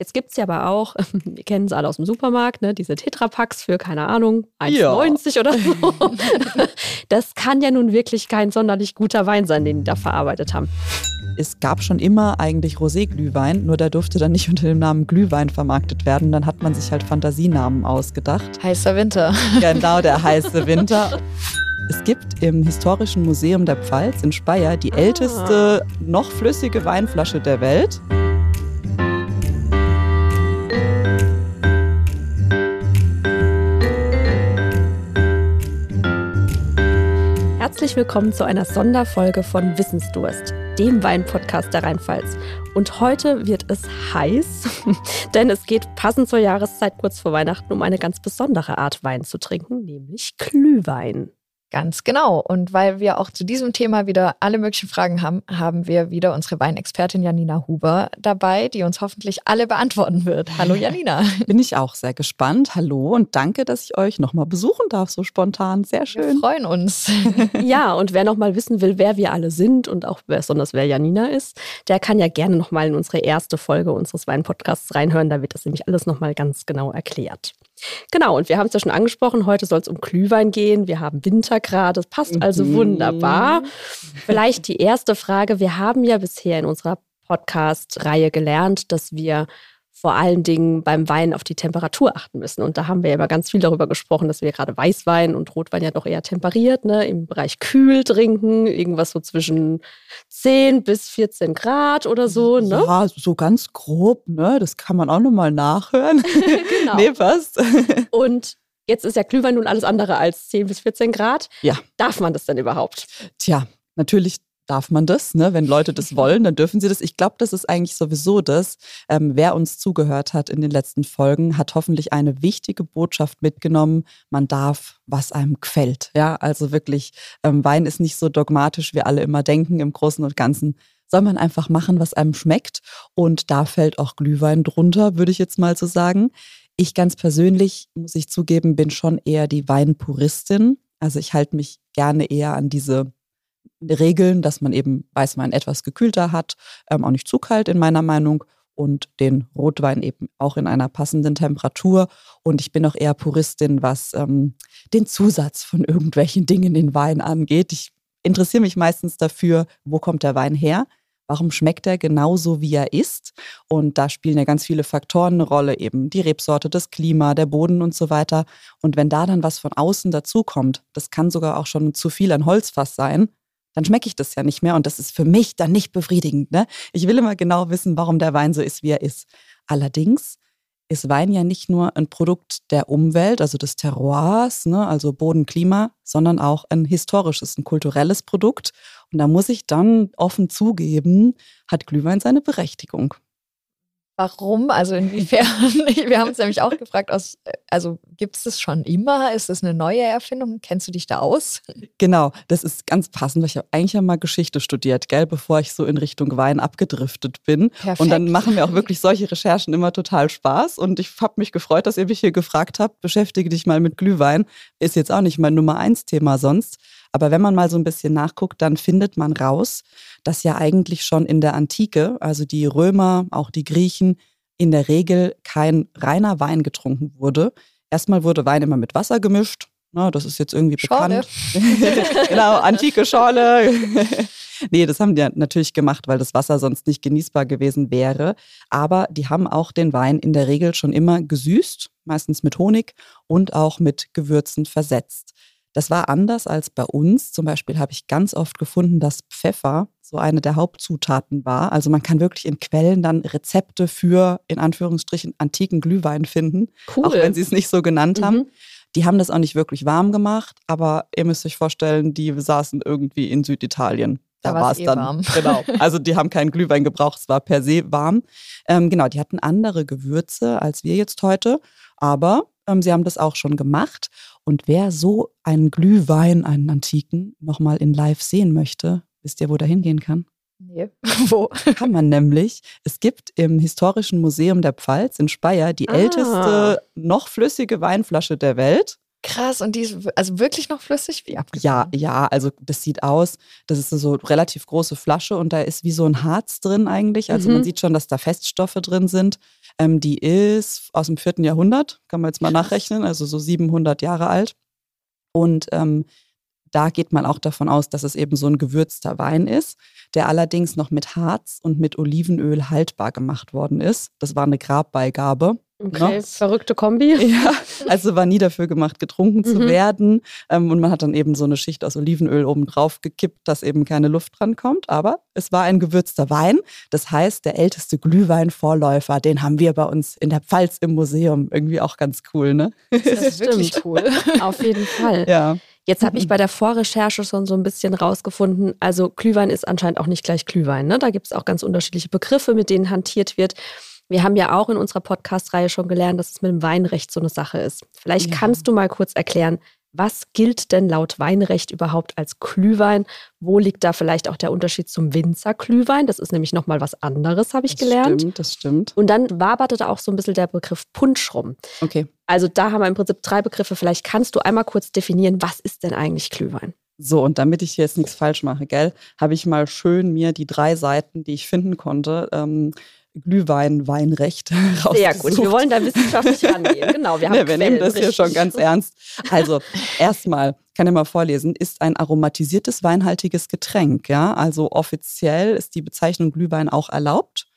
Jetzt gibt es ja aber auch, wir kennen es alle aus dem Supermarkt, ne, diese Tetrapacks für, keine Ahnung, 1,90 ja. oder so. Das kann ja nun wirklich kein sonderlich guter Wein sein, den die da verarbeitet haben. Es gab schon immer eigentlich Rosé-Glühwein, nur der durfte dann nicht unter dem Namen Glühwein vermarktet werden. Dann hat man sich halt Fantasienamen ausgedacht. Heißer Winter. Genau, der heiße Winter. Es gibt im Historischen Museum der Pfalz in Speyer die älteste noch flüssige Weinflasche der Welt. Herzlich willkommen zu einer Sonderfolge von Wissensdurst, dem Weinpodcast der Rheinpfalz. Und heute wird es heiß, denn es geht passend zur Jahreszeit kurz vor Weihnachten um eine ganz besondere Art Wein zu trinken, nämlich Glühwein. Ganz genau. Und weil wir auch zu diesem Thema wieder alle möglichen Fragen haben, haben wir wieder unsere Weinexpertin Janina Huber dabei, die uns hoffentlich alle beantworten wird. Hallo Janina. Bin ich auch sehr gespannt. Hallo und danke, dass ich euch nochmal besuchen darf, so spontan. Sehr schön. Wir freuen uns. ja, und wer nochmal wissen will, wer wir alle sind und auch besonders wer Janina ist, der kann ja gerne nochmal in unsere erste Folge unseres Weinpodcasts reinhören. Da wird das nämlich alles nochmal ganz genau erklärt. Genau, und wir haben es ja schon angesprochen, heute soll es um Glühwein gehen. Wir haben Winter gerade, das passt also mhm. wunderbar. Vielleicht die erste Frage. Wir haben ja bisher in unserer Podcast-Reihe gelernt, dass wir vor allen Dingen beim Wein auf die Temperatur achten müssen. Und da haben wir ja immer ganz viel darüber gesprochen, dass wir gerade Weißwein und Rotwein ja doch eher temperiert, ne, im Bereich kühl trinken, irgendwas so zwischen 10 bis 14 Grad oder so. Ne? Ja, so ganz grob, ne? Das kann man auch nochmal nachhören. genau. nee, passt. und Jetzt ist ja Glühwein nun alles andere als 10 bis 14 Grad. Ja. Darf man das denn überhaupt? Tja, natürlich darf man das. Ne? Wenn Leute das wollen, dann dürfen sie das. Ich glaube, das ist eigentlich sowieso das. Ähm, wer uns zugehört hat in den letzten Folgen, hat hoffentlich eine wichtige Botschaft mitgenommen. Man darf, was einem gefällt. Ja, also wirklich, ähm, Wein ist nicht so dogmatisch, wie alle immer denken. Im Großen und Ganzen soll man einfach machen, was einem schmeckt. Und da fällt auch Glühwein drunter, würde ich jetzt mal so sagen. Ich ganz persönlich, muss ich zugeben, bin schon eher die Weinpuristin. Also ich halte mich gerne eher an diese Regeln, dass man eben Weißwein etwas gekühlter hat, ähm, auch nicht zu kalt in meiner Meinung und den Rotwein eben auch in einer passenden Temperatur. Und ich bin auch eher Puristin, was ähm, den Zusatz von irgendwelchen Dingen in Wein angeht. Ich interessiere mich meistens dafür, wo kommt der Wein her? Warum schmeckt er genauso, wie er ist? Und da spielen ja ganz viele Faktoren eine Rolle, eben die Rebsorte, das Klima, der Boden und so weiter. Und wenn da dann was von außen dazukommt, das kann sogar auch schon zu viel an Holzfass sein, dann schmecke ich das ja nicht mehr und das ist für mich dann nicht befriedigend. Ne? Ich will immer genau wissen, warum der Wein so ist, wie er ist. Allerdings ist Wein ja nicht nur ein Produkt der Umwelt, also des Terroirs, ne, also Boden, Klima, sondern auch ein historisches, ein kulturelles Produkt. Und da muss ich dann offen zugeben, hat Glühwein seine Berechtigung. Warum? Also inwiefern? Wir haben uns nämlich auch gefragt, aus, also gibt es das schon immer? Ist das eine neue Erfindung? Kennst du dich da aus? Genau, das ist ganz passend. Ich habe eigentlich ja mal Geschichte studiert, gell, bevor ich so in Richtung Wein abgedriftet bin. Perfekt. Und dann machen mir auch wirklich solche Recherchen immer total Spaß. Und ich habe mich gefreut, dass ihr mich hier gefragt habt, beschäftige dich mal mit Glühwein. Ist jetzt auch nicht mein Nummer eins Thema sonst. Aber wenn man mal so ein bisschen nachguckt, dann findet man raus, dass ja eigentlich schon in der Antike, also die Römer, auch die Griechen, in der Regel kein reiner Wein getrunken wurde. Erstmal wurde Wein immer mit Wasser gemischt. Na, das ist jetzt irgendwie Schorle. bekannt. genau, antike Schorle. nee, das haben die natürlich gemacht, weil das Wasser sonst nicht genießbar gewesen wäre. Aber die haben auch den Wein in der Regel schon immer gesüßt, meistens mit Honig und auch mit Gewürzen versetzt. Das war anders als bei uns. Zum Beispiel habe ich ganz oft gefunden, dass Pfeffer so eine der Hauptzutaten war. Also man kann wirklich in Quellen dann Rezepte für, in Anführungsstrichen, antiken Glühwein finden. Cool. Auch wenn sie es nicht so genannt mhm. haben. Die haben das auch nicht wirklich warm gemacht, aber ihr müsst euch vorstellen, die saßen irgendwie in Süditalien. Da, da war es eh dann. Warm. Genau. Also die haben keinen Glühwein gebraucht, es war per se warm. Ähm, genau, die hatten andere Gewürze als wir jetzt heute, aber ähm, sie haben das auch schon gemacht. Und wer so einen Glühwein, einen antiken, nochmal in live sehen möchte, wisst ihr, wo der hingehen kann? Nee. Wo? Kann man nämlich. Es gibt im Historischen Museum der Pfalz in Speyer die ah. älteste noch flüssige Weinflasche der Welt. Krass, und die ist also wirklich noch flüssig? Wie Ja, ja, also das sieht aus, das ist so eine relativ große Flasche und da ist wie so ein Harz drin eigentlich. Also Mhm. man sieht schon, dass da Feststoffe drin sind. Ähm, die ist aus dem vierten Jahrhundert, kann man jetzt mal Krass. nachrechnen, also so 700 Jahre alt. Und ähm, da geht man auch davon aus, dass es eben so ein gewürzter Wein ist, der allerdings noch mit Harz und mit Olivenöl haltbar gemacht worden ist. Das war eine Grabbeigabe. Okay, Ja. verrückte Kombi. Ja, also war nie dafür gemacht, getrunken zu Mhm. werden. Ähm, und man hat dann eben so eine Schicht aus Olivenöl oben drauf gekippt, dass eben keine Luft dran kommt. Aber es war ein gewürzter Wein. Das heißt, der älteste Glühweinvorläufer, den haben wir bei uns in der Pfalz im Museum. Irgendwie auch ganz cool, ne? Das ist wirklich cool. Auf jeden Fall. Ja. Jetzt habe ich bei der Vorrecherche schon so ein bisschen rausgefunden, also Glühwein ist anscheinend auch nicht gleich Glühwein. Ne? Da gibt es auch ganz unterschiedliche Begriffe, mit denen hantiert wird. Wir haben ja auch in unserer Podcast-Reihe schon gelernt, dass es mit dem Weinrecht so eine Sache ist. Vielleicht Ja. kannst du mal kurz erklären, was gilt denn laut Weinrecht überhaupt als Glühwein? Wo liegt da vielleicht auch der Unterschied zum Winzerglühwein? Das ist nämlich nochmal was anderes, habe ich Das gelernt. Stimmt, das stimmt. Und dann waberte da auch so ein bisschen der Begriff Punsch rum. Okay. Also da haben wir im Prinzip drei Begriffe. Vielleicht kannst du einmal kurz definieren, was ist denn eigentlich Glühwein? So, und damit ich hier jetzt nichts falsch mache, gell, habe ich mal schön mir die drei Seiten, die ich finden konnte, ähm, Glühwein, Weinrecht Sehr gut. Wir rausgesucht. wollen da wissenschaftlich rangehen. Genau, wir haben Ne, wir nehmen das hier schon ganz ernst. Also, erstmal, kann ich mal vorlesen, ist ein aromatisiertes weinhaltiges Getränk. Ja? Also offiziell ist die Bezeichnung Glühwein auch erlaubt.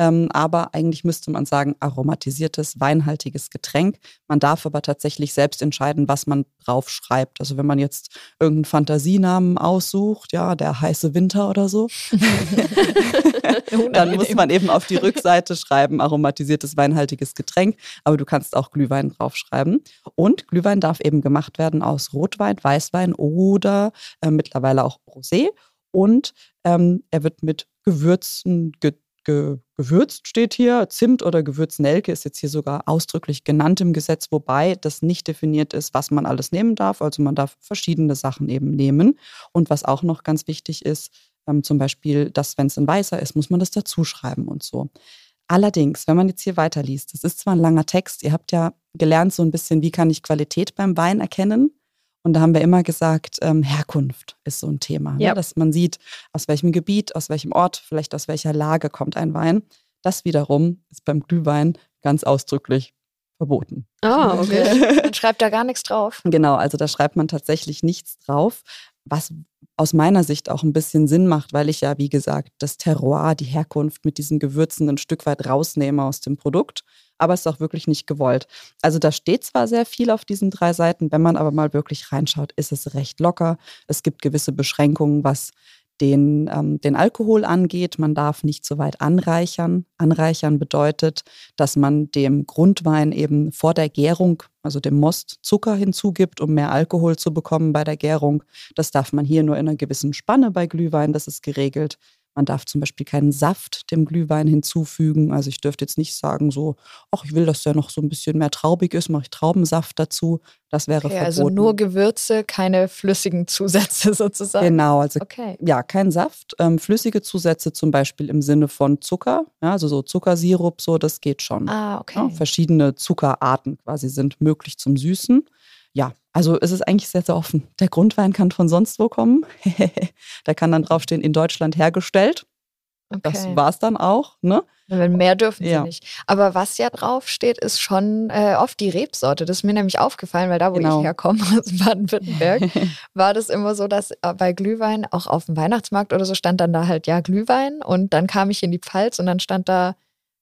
Ähm, aber eigentlich müsste man sagen, aromatisiertes, weinhaltiges Getränk. Man darf aber tatsächlich selbst entscheiden, was man drauf schreibt. Also wenn man jetzt irgendeinen Fantasienamen aussucht, ja, der heiße Winter oder so, dann muss man eben auf die Rückseite schreiben, aromatisiertes weinhaltiges Getränk, aber du kannst auch Glühwein draufschreiben. Und Glühwein darf eben gemacht werden aus Rotwein, Weißwein oder äh, mittlerweile auch Rosé. Und ähm, er wird mit Gewürzen ge ge gewürzt, steht hier. Zimt oder Gewürznelke ist jetzt hier sogar ausdrücklich genannt im Gesetz, wobei das nicht definiert ist, was man alles nehmen darf. Also man darf verschiedene Sachen eben nehmen. Und was auch noch ganz wichtig ist, ähm, zum Beispiel, dass wenn es ein weißer ist, muss man das dazuschreiben und so. Allerdings, wenn man jetzt hier weiterliest, das ist zwar ein langer Text, ihr habt ja gelernt so ein bisschen, wie kann ich Qualität beim Wein erkennen. Und da haben wir immer gesagt, ähm, Herkunft ist so ein Thema, Ja. ne? dass man sieht, aus welchem Gebiet, aus welchem Ort, vielleicht aus welcher Lage kommt ein Wein. Das wiederum ist beim Glühwein ganz ausdrücklich verboten. Ah, okay. Dann schreibt da gar nichts drauf. Genau, also da schreibt man tatsächlich nichts drauf, was aus meiner Sicht auch ein bisschen Sinn macht, weil ich ja, wie gesagt, das Terroir, die Herkunft mit diesen Gewürzen ein Stück weit rausnehme aus dem Produkt. Aber es ist auch wirklich nicht gewollt. Also da steht zwar sehr viel auf diesen drei Seiten, wenn man aber mal wirklich reinschaut, ist es recht locker. Es gibt gewisse Beschränkungen, was den, ähm, den Alkohol angeht. Man darf nicht so weit anreichern. Anreichern bedeutet, dass man dem Grundwein eben vor der Gärung, also dem Most, Zucker hinzugibt, um mehr Alkohol zu bekommen bei der Gärung. Das darf man hier nur in einer gewissen Spanne bei Glühwein, das ist geregelt. Man darf zum Beispiel keinen Saft dem Glühwein hinzufügen. Also ich dürfte jetzt nicht sagen so, ach, ich will, dass der noch so ein bisschen mehr traubig ist, mache ich Traubensaft dazu. Das wäre Okay, verboten. also nur Gewürze, keine flüssigen Zusätze sozusagen. Genau, also Okay. ja, kein Saft. Ähm, flüssige Zusätze zum Beispiel im Sinne von Zucker, ja, also so Zuckersirup, so, das geht schon. Ah, okay. Ja, verschiedene Zuckerarten quasi sind möglich zum Süßen. Ja, also es ist eigentlich sehr, sehr offen. Der Grundwein kann von sonst wo kommen. da kann dann draufstehen, in Deutschland hergestellt. Das okay. war es dann auch. Ne? Wenn mehr dürfen sie Ja. nicht. Aber was ja draufsteht, ist schon äh, oft die Rebsorte. Das ist mir nämlich aufgefallen, weil da, wo Genau. ich herkomme, aus Baden-Württemberg, war das immer so, dass äh, bei Glühwein, auch auf dem Weihnachtsmarkt oder so, stand dann da halt ja Glühwein und dann kam ich in die Pfalz und dann stand da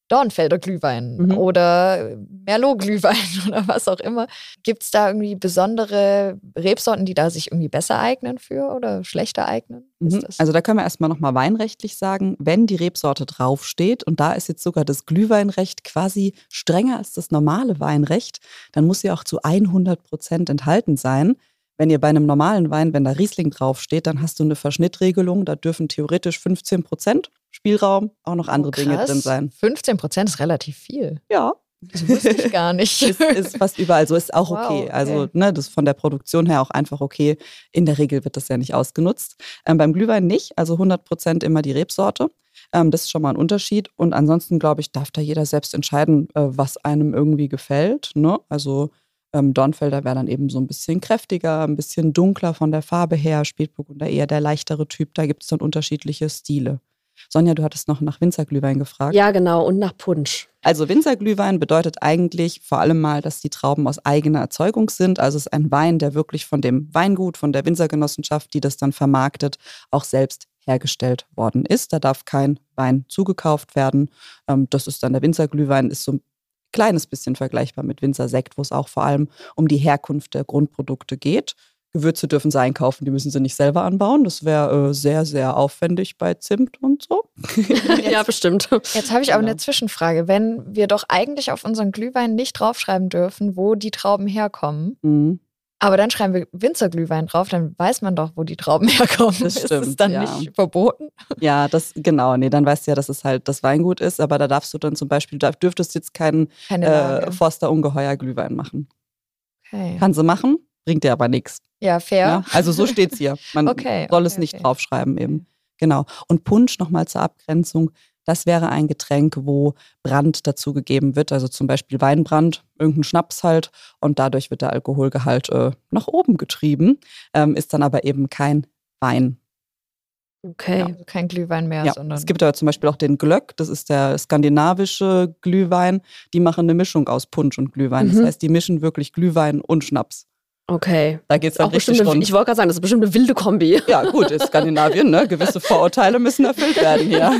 Dornfelder Glühwein Mhm. oder Merlot-Glühwein oder was auch immer. Gibt es da irgendwie besondere Rebsorten, die da sich irgendwie besser eignen für oder schlechter eignen? Mhm. Also da können wir erstmal nochmal weinrechtlich sagen, wenn die Rebsorte draufsteht und da ist jetzt sogar das Glühweinrecht quasi strenger als das normale Weinrecht, dann muss sie auch zu 100 Prozent enthalten sein. Wenn ihr bei einem normalen Wein, wenn da Riesling draufsteht, dann hast du eine Verschnittregelung, da dürfen theoretisch 15 Prozent Spielraum, auch noch andere Oh, Dinge drin sein. 15 Prozent ist relativ viel. Ja, Das wusste ich gar nicht. ist, ist fast überall so, ist auch Wow, okay. okay. Also, ne, das ist von der Produktion her auch einfach okay. In der Regel wird das ja nicht ausgenutzt. Ähm, beim Glühwein nicht, also 100 Prozent immer die Rebsorte. Ähm, das ist schon mal ein Unterschied. Und ansonsten, glaube ich, darf da jeder selbst entscheiden, äh, was einem irgendwie gefällt. Ne? Also, Ähm, Dornfelder wäre dann eben so ein bisschen kräftiger, ein bisschen dunkler von der Farbe her. Spätburgunder eher der leichtere Typ. Da gibt es dann unterschiedliche Stile. Sonja, du hattest noch nach Winzerglühwein gefragt. Ja, genau, und nach Punsch. Also Winzerglühwein bedeutet eigentlich vor allem mal, dass die Trauben aus eigener Erzeugung sind. Also es ist ein Wein, der wirklich von dem Weingut, von der Winzergenossenschaft, die das dann vermarktet, auch selbst hergestellt worden ist. Da darf kein Wein zugekauft werden. Ähm, das ist dann der Winzerglühwein, ist so ein kleines bisschen vergleichbar mit Winzersekt, wo es auch vor allem um die Herkunft der Grundprodukte geht. Gewürze dürfen sie einkaufen, die müssen sie nicht selber anbauen. Das wäre äh, sehr, sehr aufwendig bei Zimt und so. ja, bestimmt. Jetzt habe ich aber genau. eine Zwischenfrage. Wenn wir doch eigentlich auf unseren Glühwein nicht draufschreiben dürfen, wo die Trauben herkommen, mhm. aber dann schreiben wir Winzerglühwein drauf, dann weiß man doch, wo die Trauben herkommen. Das stimmt, ist es dann ja. nicht verboten? Ja, das genau. Nee, dann weißt du ja, dass es halt das Weingut ist, aber da darfst du dann zum Beispiel, da dürftest du jetzt keinen äh, Forster Ungeheuer Glühwein machen. Okay. Kannst du machen, bringt dir aber nichts. Ja, fair. Ja, also so steht es hier. Man okay, soll okay, es nicht okay. draufschreiben eben. Genau. Und Punsch nochmal zur Abgrenzung. Das wäre ein Getränk, wo Brand dazu gegeben wird, also zum Beispiel Weinbrand, irgendein Schnaps halt, und dadurch wird der Alkoholgehalt äh, nach oben getrieben, ähm, ist dann aber eben kein Wein. Okay, ja. kein Glühwein mehr, ja. sondern. Es gibt aber zum Beispiel auch den Glöck, das ist der skandinavische Glühwein. Die machen eine Mischung aus Punsch und Glühwein. Mhm. Das heißt, die mischen wirklich Glühwein und Schnaps. Okay. Da geht es dann auch richtig rund. Ich wollte gerade sagen, das ist bestimmt eine wilde Kombi. Ja, gut, ist Skandinavien, ne? Gewisse Vorurteile müssen erfüllt werden hier.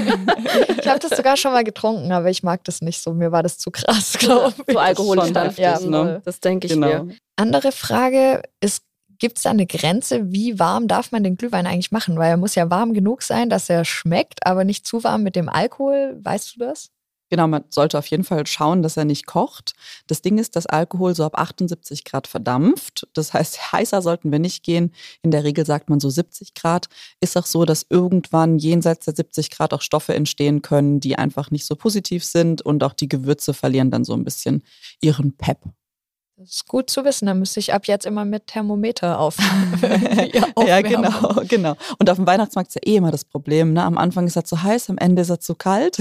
Ich habe das sogar schon mal getrunken, aber ich mag das nicht so. Mir war das zu krass, glaube ich. Zu alkoholisch dann. Ja, ne? das denke ich genau. mir. Andere Frage ist, gibt es da eine Grenze, wie warm darf man den Glühwein eigentlich machen? Weil er muss ja warm genug sein, dass er schmeckt, aber nicht zu warm mit dem Alkohol. Weißt du das? Genau, man sollte auf jeden Fall schauen, dass er nicht kocht. Das Ding ist, dass Alkohol so ab 78 Grad verdampft. Das heißt, heißer sollten wir nicht gehen. In der Regel sagt man so 70 Grad. Ist auch so, dass irgendwann jenseits der 70 Grad auch Stoffe entstehen können, die einfach nicht so positiv sind und auch die Gewürze verlieren dann so ein bisschen ihren Pep. Das ist gut zu wissen. Da müsste ich ab jetzt immer mit Thermometer auf. ja, genau, genau. Und auf dem Weihnachtsmarkt ist ja eh immer das Problem. Ne? Am Anfang ist er zu heiß, am Ende ist er zu kalt.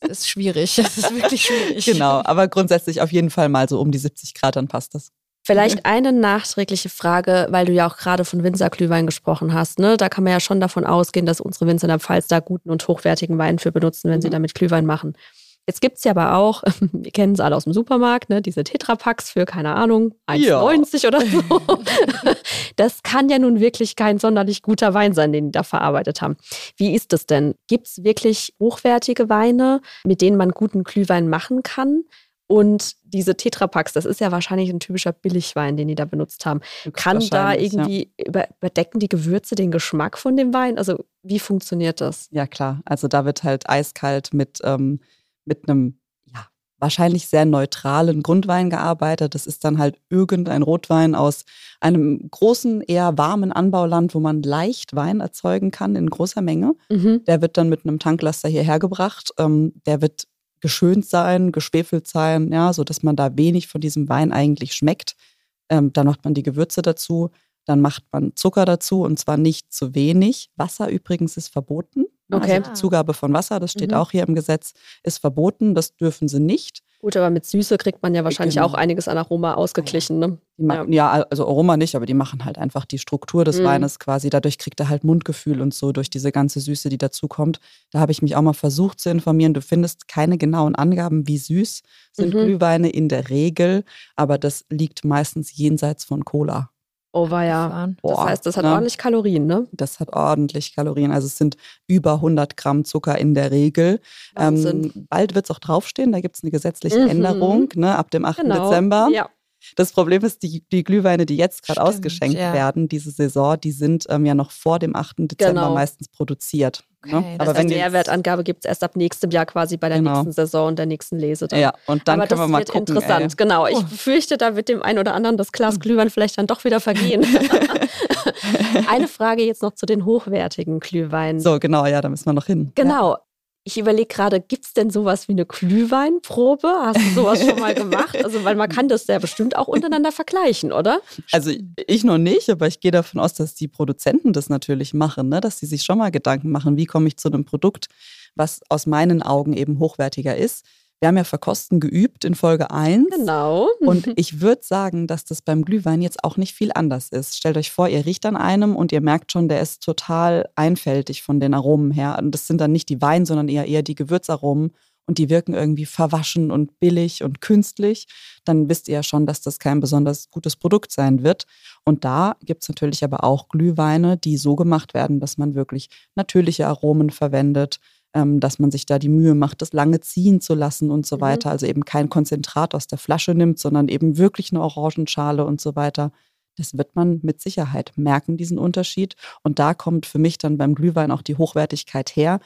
das ist schwierig. Das ist wirklich schwierig. Genau, aber grundsätzlich auf jeden Fall mal so um die 70 Grad, dann passt das. Vielleicht eine nachträgliche Frage, weil du ja auch gerade von Winzerglühwein gesprochen hast. Ne? Da kann man ja schon davon ausgehen, dass unsere Winzer in der Pfalz da guten und hochwertigen Wein für benutzen, wenn mhm. sie damit Glühwein machen. Jetzt gibt es ja aber auch, wir kennen es alle aus dem Supermarkt, ne, diese Tetrapacks für, keine Ahnung, 1,90 ja. oder so. Das kann ja nun wirklich kein sonderlich guter Wein sein, den die da verarbeitet haben. Wie ist es denn? Gibt es wirklich hochwertige Weine, mit denen man guten Glühwein machen kann? Und diese Tetrapacks, das ist ja wahrscheinlich ein typischer Billigwein, den die da benutzt haben. Kann da irgendwie ja. überdecken die Gewürze den Geschmack von dem Wein? Also wie funktioniert das? Ja klar, also da wird halt eiskalt mit ähm, mit einem ja, wahrscheinlich sehr neutralen Grundwein gearbeitet. Das ist dann halt irgendein Rotwein aus einem großen, eher warmen Anbauland, wo man leicht Wein erzeugen kann in großer Menge. Mhm. Der wird dann mit einem Tanklaster hierher gebracht. Ähm, der wird geschönt sein, geschwefelt sein, ja, sodass man da wenig von diesem Wein eigentlich schmeckt. Ähm, dann macht man die Gewürze dazu. Dann macht man Zucker dazu und zwar nicht zu wenig. Wasser übrigens ist verboten. Also okay. Also die Zugabe von Wasser, das steht mhm. auch hier im Gesetz, ist verboten. Das dürfen sie nicht. Gut, aber mit Süße kriegt man ja wahrscheinlich genau. auch einiges an Aroma ausgeglichen. Ne? Ja. ja. also Aroma nicht, aber die machen halt einfach die Struktur des mhm. Weines quasi. Dadurch kriegt er halt Mundgefühl und so durch diese ganze Süße, die dazukommt. Da habe ich mich auch mal versucht zu informieren. Du findest keine genauen Angaben, wie süß sind mhm. Glühweine in der Regel, aber das liegt meistens jenseits von Cola. Oh, war ja. Das heißt, das hat ne? ordentlich Kalorien, ne? Das hat ordentlich Kalorien. Also es sind über 100 Gramm Zucker in der Regel. Ähm, bald wird es auch draufstehen, da gibt es eine gesetzliche mhm. Änderung ne, ab dem 8. Genau. Dezember. Ja. Das Problem ist, die, die Glühweine, die jetzt gerade ausgeschenkt ja. werden, diese Saison, die sind ähm, ja noch vor dem 8. Dezember genau. meistens produziert. Ne? Okay, Aber wenn die Nährwertangabe gibt es erst ab nächstem Jahr quasi bei der genau. nächsten Saison und der nächsten Lese. Dann. Ja, und dann Aber können wir mal gucken. interessant, ey. genau. Ich oh. befürchte, da wird dem einen oder anderen das Glas Glühwein vielleicht dann doch wieder vergehen. Eine Frage jetzt noch zu den hochwertigen Glühweinen. So, genau, ja, da müssen wir noch hin. Genau. Ja. Ich überlege gerade, gibt es denn sowas wie eine Glühweinprobe? Hast du sowas schon mal gemacht? Also, weil man kann das ja bestimmt auch untereinander vergleichen, oder? Also ich noch nicht, aber ich gehe davon aus, dass die Produzenten das natürlich machen, ne? dass sie sich schon mal Gedanken machen, wie komme ich zu einem Produkt, was aus meinen Augen eben hochwertiger ist. Wir haben ja Verkosten geübt in Folge 1. Genau. Und ich würde sagen, dass das beim Glühwein jetzt auch nicht viel anders ist. Stellt euch vor, ihr riecht an einem und ihr merkt schon, der ist total einfältig von den Aromen her. Und das sind dann nicht die Wein, sondern eher eher die Gewürzaromen und die wirken irgendwie verwaschen und billig und künstlich. Dann wisst ihr ja schon, dass das kein besonders gutes Produkt sein wird. Und da gibt es natürlich aber auch Glühweine, die so gemacht werden, dass man wirklich natürliche Aromen verwendet, ähm, dass man sich da die Mühe macht, das lange ziehen zu lassen und so Mhm. weiter. Also eben kein Konzentrat aus der Flasche nimmt, sondern eben wirklich eine Orangenschale und so weiter. Das wird man mit Sicherheit merken, diesen Unterschied. Und da kommt für mich dann beim Glühwein auch die Hochwertigkeit her.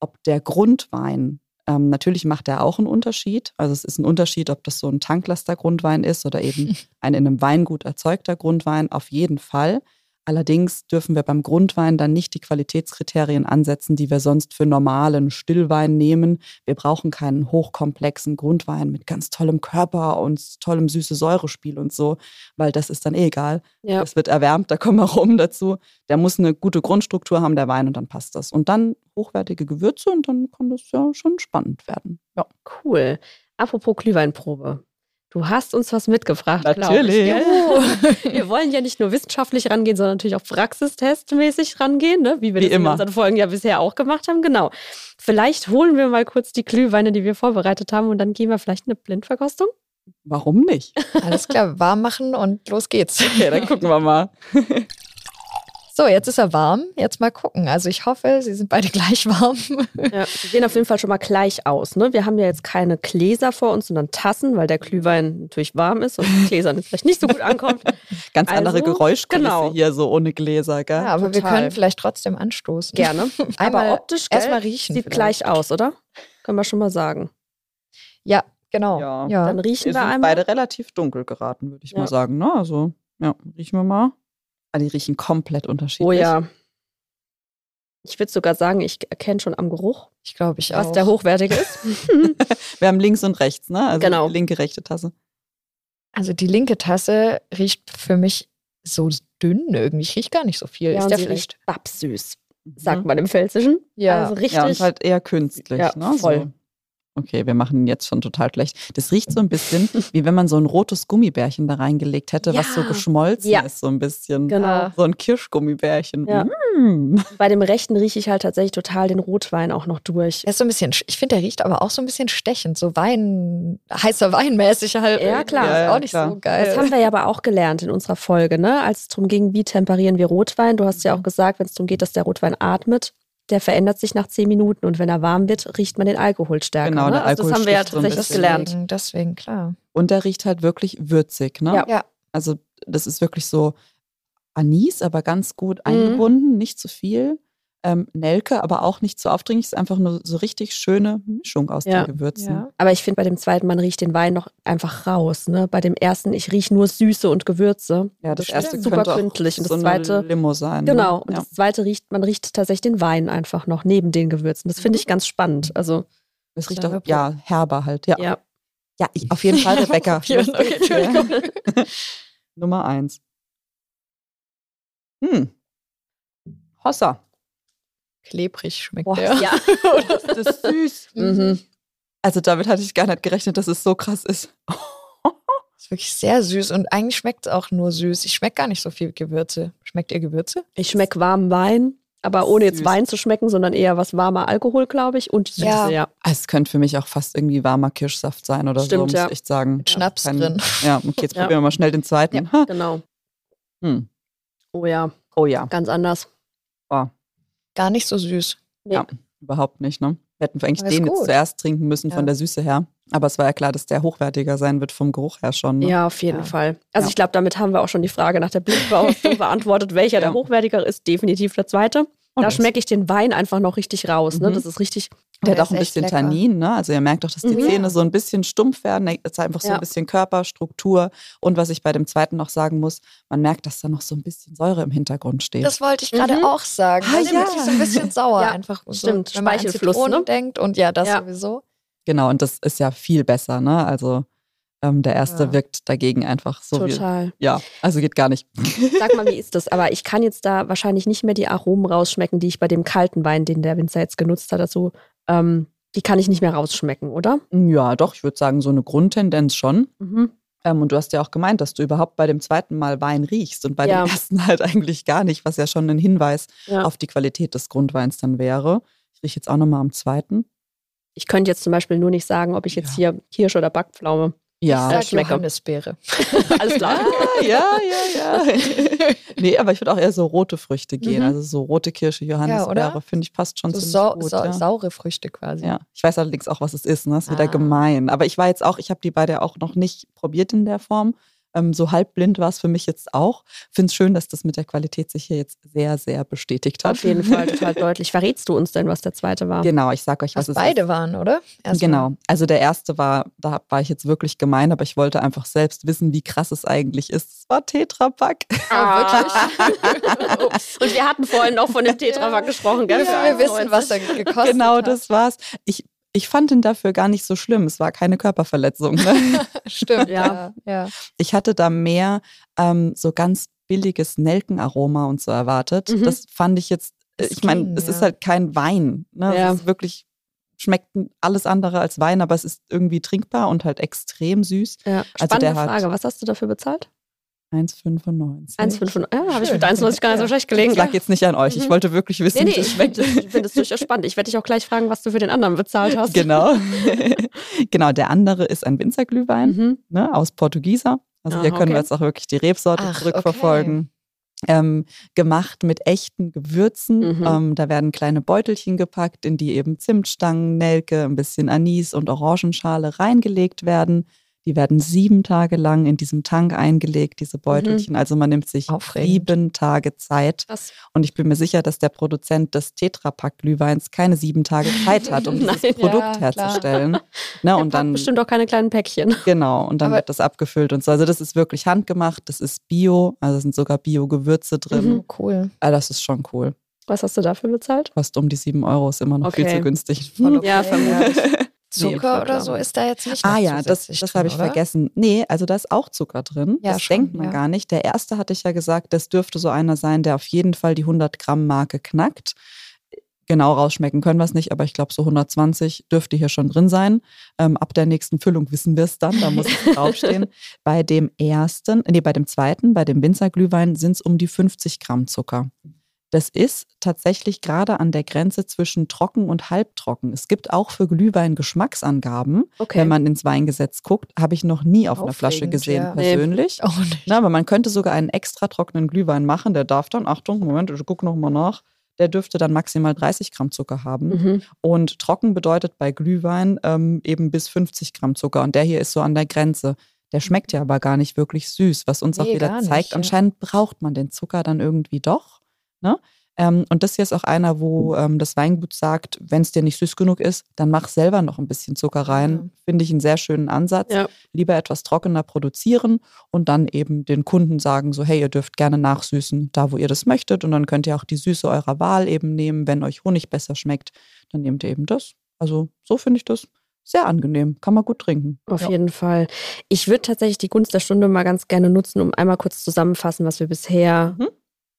Ob der Grundwein, ähm, natürlich macht er auch einen Unterschied. Also es ist ein Unterschied, ob das so ein Tanklaster-Grundwein ist oder eben ein in einem Weingut erzeugter Grundwein, auf jeden Fall. Allerdings dürfen wir beim Grundwein dann nicht die Qualitätskriterien ansetzen, die wir sonst für normalen Stillwein nehmen. Wir brauchen keinen hochkomplexen Grundwein mit ganz tollem Körper und tollem süße Säurespiel und so, weil das ist dann eh egal. Ja. Es wird erwärmt, da kommen Aromen dazu. Der muss eine gute Grundstruktur haben, der Wein, und dann passt das. Und dann hochwertige Gewürze und dann kann das ja schon spannend werden. Ja. Cool. Apropos Glühweinprobe. Du hast uns was mitgebracht, Natürlich. Wir wollen ja nicht nur wissenschaftlich rangehen, sondern natürlich auch praxistestmäßig rangehen, ne? wie wir Wie das in immer. unseren Folgen ja bisher auch gemacht haben. Genau. Vielleicht holen wir mal kurz die Glühweine, die wir vorbereitet haben, und dann gehen wir vielleicht eine Blindverkostung. Warum nicht? Alles klar, warm machen und los geht's. Okay, dann gucken wir mal. So, jetzt ist er warm. Jetzt mal gucken. Also ich hoffe, sie sind beide gleich warm. Ja, die sehen auf jeden Fall schon mal gleich aus. Ne? Wir haben ja jetzt keine Gläser vor uns, sondern Tassen, weil der Glühwein natürlich warm ist und Gläsern jetzt vielleicht nicht so gut ankommt. Ganz andere Also, Geräuschkulisse genau. hier, so ohne Gläser, gell? Ja, aber wir Total. können vielleicht trotzdem anstoßen. Gerne. Einmal Aber optisch gell, erstmal riechen sieht vielleicht. gleich aus, oder? Können wir schon mal sagen. Ja, genau. Ja. Ja. Dann riechen Wir wir sind einmal. beide relativ dunkel geraten, würde ich Ja. mal sagen. Ne? Also, ja, riechen wir mal. Ah, die riechen komplett unterschiedlich. Oh ja. Ich würde sogar sagen, ich erkenne schon am Geruch, Ich glaube, ich was auch. der hochwertige ist. Wir haben links und rechts, ne? Also Genau. linke, rechte Tasse. Also die linke Tasse riecht für mich so dünn irgendwie. Ich rieche gar nicht so viel. ja, ist der sie vielleicht? babsüß, sagt man im Pfälzischen. Ja. Also richtig. Ja, und halt eher künstlich, Ja, ne? voll. So. Okay, wir machen ihn jetzt schon total schlecht. Das riecht so ein bisschen, wie wenn man so ein rotes Gummibärchen da reingelegt hätte, was so Ja. geschmolzen Ja. ist, so ein bisschen. Genau. So ein Kirschgummibärchen. Ja. Mm. Bei dem rechten rieche ich halt tatsächlich total den Rotwein auch noch durch. Der ist so ein bisschen, ich finde, der riecht aber auch so ein bisschen stechend, so Wein, heißer Weinmäßig halt. Ja, klar. Ist Ja, ja, auch nicht klar. so geil. Das haben wir ja aber auch gelernt in unserer Folge, ne? als es darum ging, wie temperieren wir Rotwein. Du hast ja auch gesagt, wenn es darum geht, dass der Rotwein atmet, der verändert sich nach zehn Minuten und wenn er warm wird, riecht man den Alkohol stärker. Genau, ne? der also das haben wir ja tatsächlich gelernt. Deswegen, deswegen, klar. Und der riecht halt wirklich würzig, ne? Ja. Ja. Also das ist wirklich so Anis, aber ganz gut Mhm. eingebunden, nicht zu viel. Ähm, Nelke, aber auch nicht zu aufdringlich. Ist einfach nur so richtig schöne Mischung aus Ja. den Gewürzen. Ja. Aber ich finde, bei dem zweiten, man riecht den Wein noch einfach raus. Ne? Bei dem ersten, ich rieche nur Süße und Gewürze. Ja, das Das erste stimmt. Super gründlich. Und so das eine zweite- Limo sein. Genau. Ne? Und Ja. das zweite riecht, man riecht tatsächlich den Wein einfach noch neben den Gewürzen. Das finde ich ganz spannend. Also, Das riecht auch, ja, herber halt. Ja, ja. ja ich, auf jeden Fall, Rebecca. Okay, Entschuldigung. Nummer eins. Hm. Hossa. Klebrig schmeckt Boah, der. Ja. Das ist süß. Mhm. Also damit hatte ich gar nicht gerechnet, dass es so krass ist. Ist wirklich sehr süß und eigentlich schmeckt es auch nur süß. Ich schmecke gar nicht so viel Gewürze. Schmeckt ihr Gewürze? Ich schmecke warmen Wein, aber ohne jetzt Süß. Wein zu schmecken, sondern eher was warmer Alkohol, glaube ich. Und Süße, Ja. ja. Also Es könnte für mich auch fast irgendwie warmer Kirschsaft sein oder so, Stimmt, muss ja. ich echt sagen. Mit Schnaps Kein- drin. Ja, okay, jetzt Ja. probieren wir mal schnell den zweiten. Ha. Genau. Hm. Oh ja, Oh ja, ganz anders. Gar nicht so süß. Nee. Ja. überhaupt nicht. Ne? Wir hätten eigentlich den jetzt zuerst trinken müssen Ja. von der Süße her. Aber es war ja klar, dass der hochwertiger sein wird vom Geruch her schon. Ne? Ja, auf jeden Ja. Fall. Also Ja. ich glaube, damit haben wir auch schon die Frage nach der Blindverkostung beantwortet, welcher der hochwertiger ist. Definitiv der zweite. Und da schmecke ich den Wein einfach noch richtig raus. Ne? Mhm. Das ist richtig. Der Der hat auch ein bisschen lecker. Tannin, ne? Also ihr merkt doch, dass die Mhm. Zähne so ein bisschen stumpf werden. Es ist einfach so Ja. ein bisschen Körperstruktur. Und was ich bei dem zweiten noch sagen muss, man merkt, dass da noch so ein bisschen Säure im Hintergrund steht. Das wollte ich gerade Mhm. auch sagen. Ah, ja. wirklich so ein bisschen sauer Ja, einfach. So, stimmt. Wenn man an Speichelfluss, Zitronen ne? denkt und ja, das Ja. sowieso. genau, und das ist ja viel besser, ne? Also ähm, der erste Ja. wirkt dagegen einfach so wie. Total. Ja, also geht gar nicht. Sag mal, wie ist das? Aber ich kann jetzt da wahrscheinlich nicht mehr die Aromen rausschmecken, die ich bei dem kalten Wein, den der Winzer jetzt genutzt hat, dazu ähm, Die kann ich nicht mehr rausschmecken, oder? Ja, doch, ich würde sagen, so eine Grundtendenz schon. Mhm. Ähm, und du hast ja auch gemeint, dass du überhaupt bei dem zweiten Mal Wein riechst und bei Ja. dem ersten halt eigentlich gar nicht, was ja schon ein Hinweis Ja. auf die Qualität des Grundweins dann wäre. Ich rieche jetzt auch nochmal am zweiten. Ich könnte jetzt zum Beispiel nur nicht sagen, ob ich jetzt hier Kirsch oder Backpflaume. Ja, ich sag. Johannisbeere. Alles klar. Ah, ja, ja, ja. nee, aber ich würde auch eher so rote Früchte gehen. Mhm. Also so rote Kirsche, Johannisbeere, oder? finde ich passt schon So, sau gut. sau ja. saure Früchte quasi. Ja, ich weiß allerdings auch, was es ist. Ne? Das ist wieder Ah. gemein. Aber ich war jetzt auch, ich habe die beide auch noch nicht probiert in der Form. Ähm, so halbblind war es für mich jetzt auch. Finde es schön, dass das mit der Qualität sich hier jetzt sehr, sehr bestätigt hat. Auf jeden Fall total deutlich. Verrätst du uns denn, was der zweite war? Genau, ich sag euch, was, Was beide ist. waren, oder? Erstmal. Genau. Also der erste war, da war ich jetzt wirklich gemein, aber ich wollte einfach selbst wissen, wie krass es eigentlich ist. Es war Tetra Pak. Ah, wirklich? Und wir hatten vorhin auch von dem Tetrapack gesprochen, gell? Ja, wir wissen, was er gekostet genau, hat. das war's. Ich, ich fand ihn dafür gar nicht so schlimm. Es war keine Körperverletzung. Ne? Stimmt, Ja. ja. Ich hatte da mehr ähm, so ganz billiges Nelkenaroma und so erwartet. Mhm. Das fand ich jetzt, äh, Das ich meine, es ist ja. halt kein Wein. Ne? Ja. Es ist wirklich, schmeckt alles andere als Wein, aber es ist irgendwie trinkbar und halt extrem süß. Ja. Also Spannende der hat- Frage. Was hast du dafür bezahlt? 1,95. 1,5. Ja, habe ich mit 1,90 gar nicht so schlecht gelegen. Das lag jetzt nicht an euch. Ich Mhm. wollte wirklich wissen, Nee, nee, wie es ich schmeckt. finde find das durchaus spannend. Ich werde dich auch gleich fragen, was du für den anderen bezahlt hast. Genau. genau, der andere ist ein Winzerglühwein Mhm. ne, aus Portugieser. Also Ah, hier können wir okay. jetzt auch wirklich die Rebsorte Ach, zurückverfolgen. Ähm, gemacht mit echten Gewürzen. Mhm. Ähm, da werden kleine Beutelchen gepackt, in die eben Zimtstangen, Nelke, ein bisschen Anis und Orangenschale reingelegt werden. Die werden sieben Tage lang in diesem Tank eingelegt, diese Beutelchen. Also man nimmt sich Aufregend. sieben Tage Zeit. Krass. Und ich bin mir sicher, dass der Produzent des Tetrapack-Glühweins keine sieben Tage Zeit hat, um dieses Nein, Produkt ja, herzustellen. Ne, Der und dann bestimmt auch keine kleinen Päckchen. Genau, und dann Aber- wird das abgefüllt und so. Also das ist wirklich handgemacht, das ist Bio, also sind sogar Bio-Gewürze drin. Mhm. Oh, cool. Ah, das ist schon cool. Was hast du dafür bezahlt? Kostet um die sieben Euro, ist immer noch viel Okay. zu günstig. Okay. Ja, vermutlich. Zucker Nee, oder so ist da jetzt nicht Ah ja, das, das habe ich oder? vergessen. Nee, also da ist auch Zucker drin. Ja, das schon, denkt man ja. gar nicht. Der erste hatte ich ja gesagt, das dürfte so einer sein, der auf jeden Fall die 100 Gramm Marke knackt. Genau rausschmecken können wir es nicht, aber ich glaube, so 120 dürfte hier schon drin sein. Ähm, ab der nächsten Füllung wissen wir es dann, da muss es draufstehen. bei dem ersten, nee, bei dem zweiten, bei dem Winzerglühwein sind es um die 50 Gramm Zucker. Das ist tatsächlich gerade an der Grenze zwischen trocken und halbtrocken. Es gibt auch für Glühwein Geschmacksangaben. Okay. Wenn man ins Weingesetz guckt, habe ich noch nie auf einer Flasche Aufregend, gesehen, ja. Nee. persönlich. Auch nicht. Na, aber man könnte sogar einen extra trockenen Glühwein machen. Der darf dann, Achtung, Moment, ich gucke nochmal nach. Der dürfte dann maximal 30 Gramm Zucker haben. Mhm. Und trocken bedeutet bei Glühwein ähm, eben bis 50 Gramm Zucker. Und der hier ist so an der Grenze. Der schmeckt ja aber gar nicht wirklich süß, was uns auch Nee, wieder gar nicht, zeigt, ja. anscheinend braucht man den Zucker dann irgendwie doch. Ne? Ähm, und das hier ist auch einer, wo ähm, das Weingut sagt, wenn es dir nicht süß genug ist, dann mach selber noch ein bisschen Zucker rein. Ja. Finde ich einen sehr schönen Ansatz. Ja. Lieber etwas trockener produzieren und dann eben den Kunden sagen, so hey, ihr dürft gerne nachsüßen, da wo ihr das möchtet. Und dann könnt ihr auch die Süße eurer Wahl eben nehmen. Wenn euch Honig besser schmeckt, dann nehmt ihr eben das. Also so finde ich das sehr angenehm. Kann man gut trinken. Auf Ja. jeden Fall. Ich würde tatsächlich die Gunst der Stunde mal ganz gerne nutzen, um einmal kurz zusammenfassen, was wir bisher Mhm.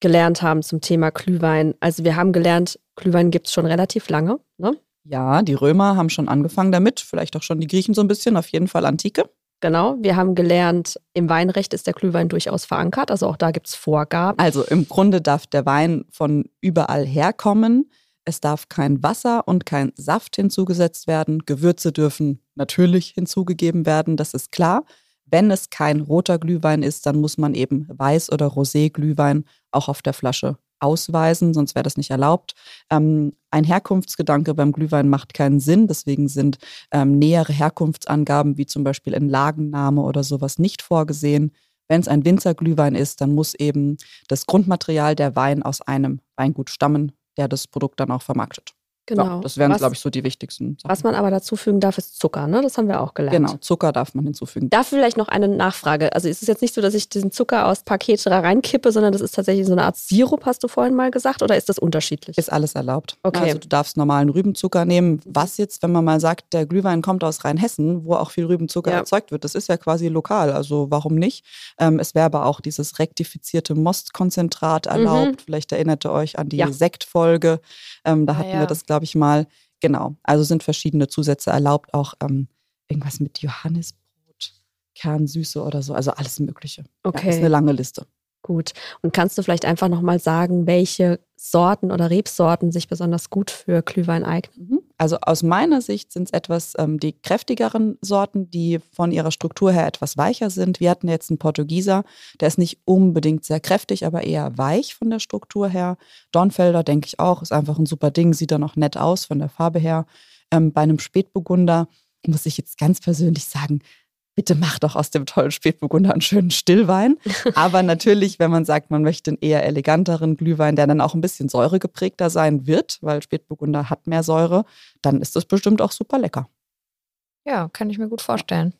Gelernt haben zum Thema Glühwein. Also wir haben gelernt, Glühwein gibt es schon relativ lange. Ne? Ja, die Römer haben schon angefangen damit, vielleicht auch schon die Griechen so ein bisschen, auf jeden Fall Antike. Genau. Wir haben gelernt, im Weinrecht ist der Glühwein durchaus verankert. Also auch da gibt es Vorgaben. Also im Grunde darf der Wein von überall herkommen. Es darf kein Wasser und kein Saft hinzugesetzt werden. Gewürze dürfen natürlich hinzugegeben werden, das ist klar. Wenn es kein roter Glühwein ist, dann muss man eben Weiß- oder Rosé-Glühwein auch auf der Flasche ausweisen, sonst wäre das nicht erlaubt. Ähm, ein Herkunftsgedanke beim Glühwein macht keinen Sinn, deswegen sind ähm, nähere Herkunftsangaben wie zum Beispiel ein Lagenname oder sowas nicht vorgesehen. Wenn es ein Winzerglühwein ist, dann muss eben das Grundmaterial der Wein aus einem Weingut stammen, der das Produkt dann auch vermarktet. Genau. Ja, das wären, glaube ich, so die wichtigsten Sachen. was man aber dazu fügen darf, ist Zucker. Ne? Das haben wir auch gelernt. Genau, Zucker darf man hinzufügen. Da vielleicht noch eine Nachfrage. Also es ist jetzt nicht so, dass ich diesen Zucker aus Pakete da reinkippe, sondern das ist tatsächlich so eine Art Sirup, hast du vorhin mal gesagt, oder ist das unterschiedlich? Ist alles erlaubt. Okay. Also du darfst normalen Rübenzucker nehmen. Was jetzt, wenn man mal sagt, der Glühwein kommt aus Rheinhessen, wo auch viel Rübenzucker Ja. erzeugt wird, das ist ja quasi lokal. Also warum nicht? Ähm, es wäre aber auch dieses rektifizierte Mostkonzentrat erlaubt. Vielleicht erinnert ihr euch an die Mhm. Ja. Sektfolge. Ähm, da hatten wir das, glaube ich, mal. Genau, also sind verschiedene Zusätze erlaubt, auch ähm, irgendwas mit Johannisbrot, Kernsüße oder so, also alles Mögliche. Okay. Ja, ist eine lange Liste. Gut. Und kannst du vielleicht einfach nochmal sagen, welche Sorten oder Rebsorten sich besonders gut für Glühwein eignen? Mhm. Also aus meiner Sicht sind es etwas ähm, die kräftigeren Sorten, die von ihrer Struktur her etwas weicher sind. Wir hatten jetzt einen Portugieser, der ist nicht unbedingt sehr kräftig, aber eher weich von der Struktur her. Dornfelder, denke ich auch, ist einfach ein super Ding, sieht dann auch nett aus von der Farbe her. Ähm, bei einem Spätburgunder muss ich jetzt ganz persönlich sagen, bitte mach doch aus dem tollen Spätburgunder einen schönen Stillwein. Aber natürlich, wenn man sagt, man möchte einen eher eleganteren Glühwein, der dann auch ein bisschen säuregeprägter sein wird, weil Spätburgunder hat mehr Säure, dann ist das bestimmt auch super lecker. Ja, kann ich mir gut vorstellen.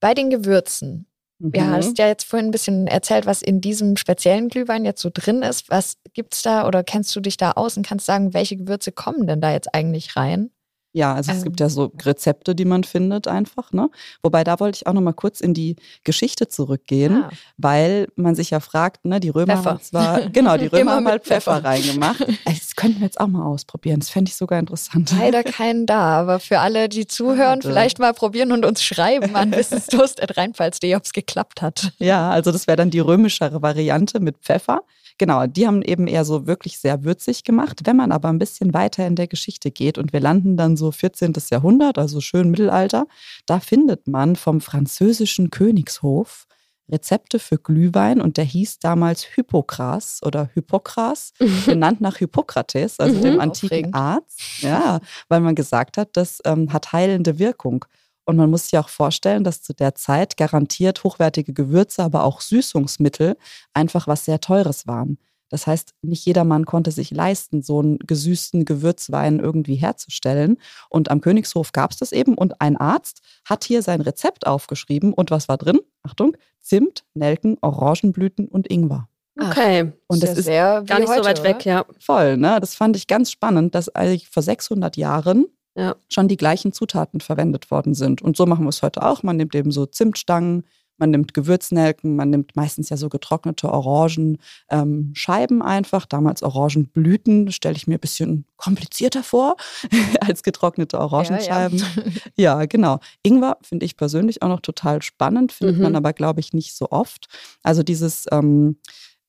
Bei den Gewürzen. Mhm. Ja, hast ja jetzt vorhin ein bisschen erzählt, was in diesem speziellen Glühwein jetzt so drin ist. Was gibt's da oder kennst du dich da aus und kannst sagen, welche Gewürze kommen denn da jetzt eigentlich rein? Ja, also es Ähm. gibt ja so Rezepte, die man findet einfach, ne? Wobei da wollte ich auch noch mal kurz in die Geschichte zurückgehen, Ah, weil man sich ja fragt, ne, die Römer Pfeffer. haben zwar, genau, die Römer haben mit halt Pfeffer, Pfeffer. reingemacht. Könnten wir jetzt auch mal ausprobieren. Das fände ich sogar interessant. leider keinen da, aber für alle, die zuhören, Schade. vielleicht mal probieren und uns schreiben an wissensdurst.rheinpfalz.de, ob es geklappt hat. Ja, also das wäre dann die römischere Variante mit Pfeffer. Genau, die haben eben eher so wirklich sehr würzig gemacht. Wenn man aber ein bisschen weiter in der Geschichte geht und wir landen dann so 14. Jahrhundert, also schön Mittelalter, da findet man vom französischen Königshof Rezepte für Glühwein und der hieß damals Hippokras oder Hippokras, benannt nach Hippokrates, also Mhm. dem antiken Aufregend. Arzt. Ja, weil man gesagt hat, das ähm, hat heilende Wirkung. Und man muss sich auch vorstellen, dass zu der Zeit garantiert hochwertige Gewürze, aber auch Süßungsmittel einfach was sehr Teures waren. Das heißt, nicht jedermann konnte sich leisten, so einen gesüßten Gewürzwein irgendwie herzustellen. Und am Königshof gab es das eben. Und ein Arzt hat hier sein Rezept aufgeschrieben. Und was war drin? Achtung, Zimt, Nelken, Orangenblüten und Ingwer. Okay. Und das ja ist sehr wie Gar nicht heute, so weit oder? weg, ja. voll, ne? Das fand ich ganz spannend, dass eigentlich vor 600 Jahren Ja. schon die gleichen Zutaten verwendet worden sind. Und so machen wir es heute auch. Man nimmt eben so Zimtstangen, man nimmt Gewürznelken, man nimmt meistens ja so getrocknete Orangenscheiben ähm, Scheiben einfach. Damals Orangenblüten, stelle ich mir ein bisschen komplizierter vor als getrocknete Orangenscheiben. Ja, genau. Ingwer finde ich persönlich auch noch total spannend, findet Mhm. man aber, glaube ich, nicht so oft. Also dieses ähm,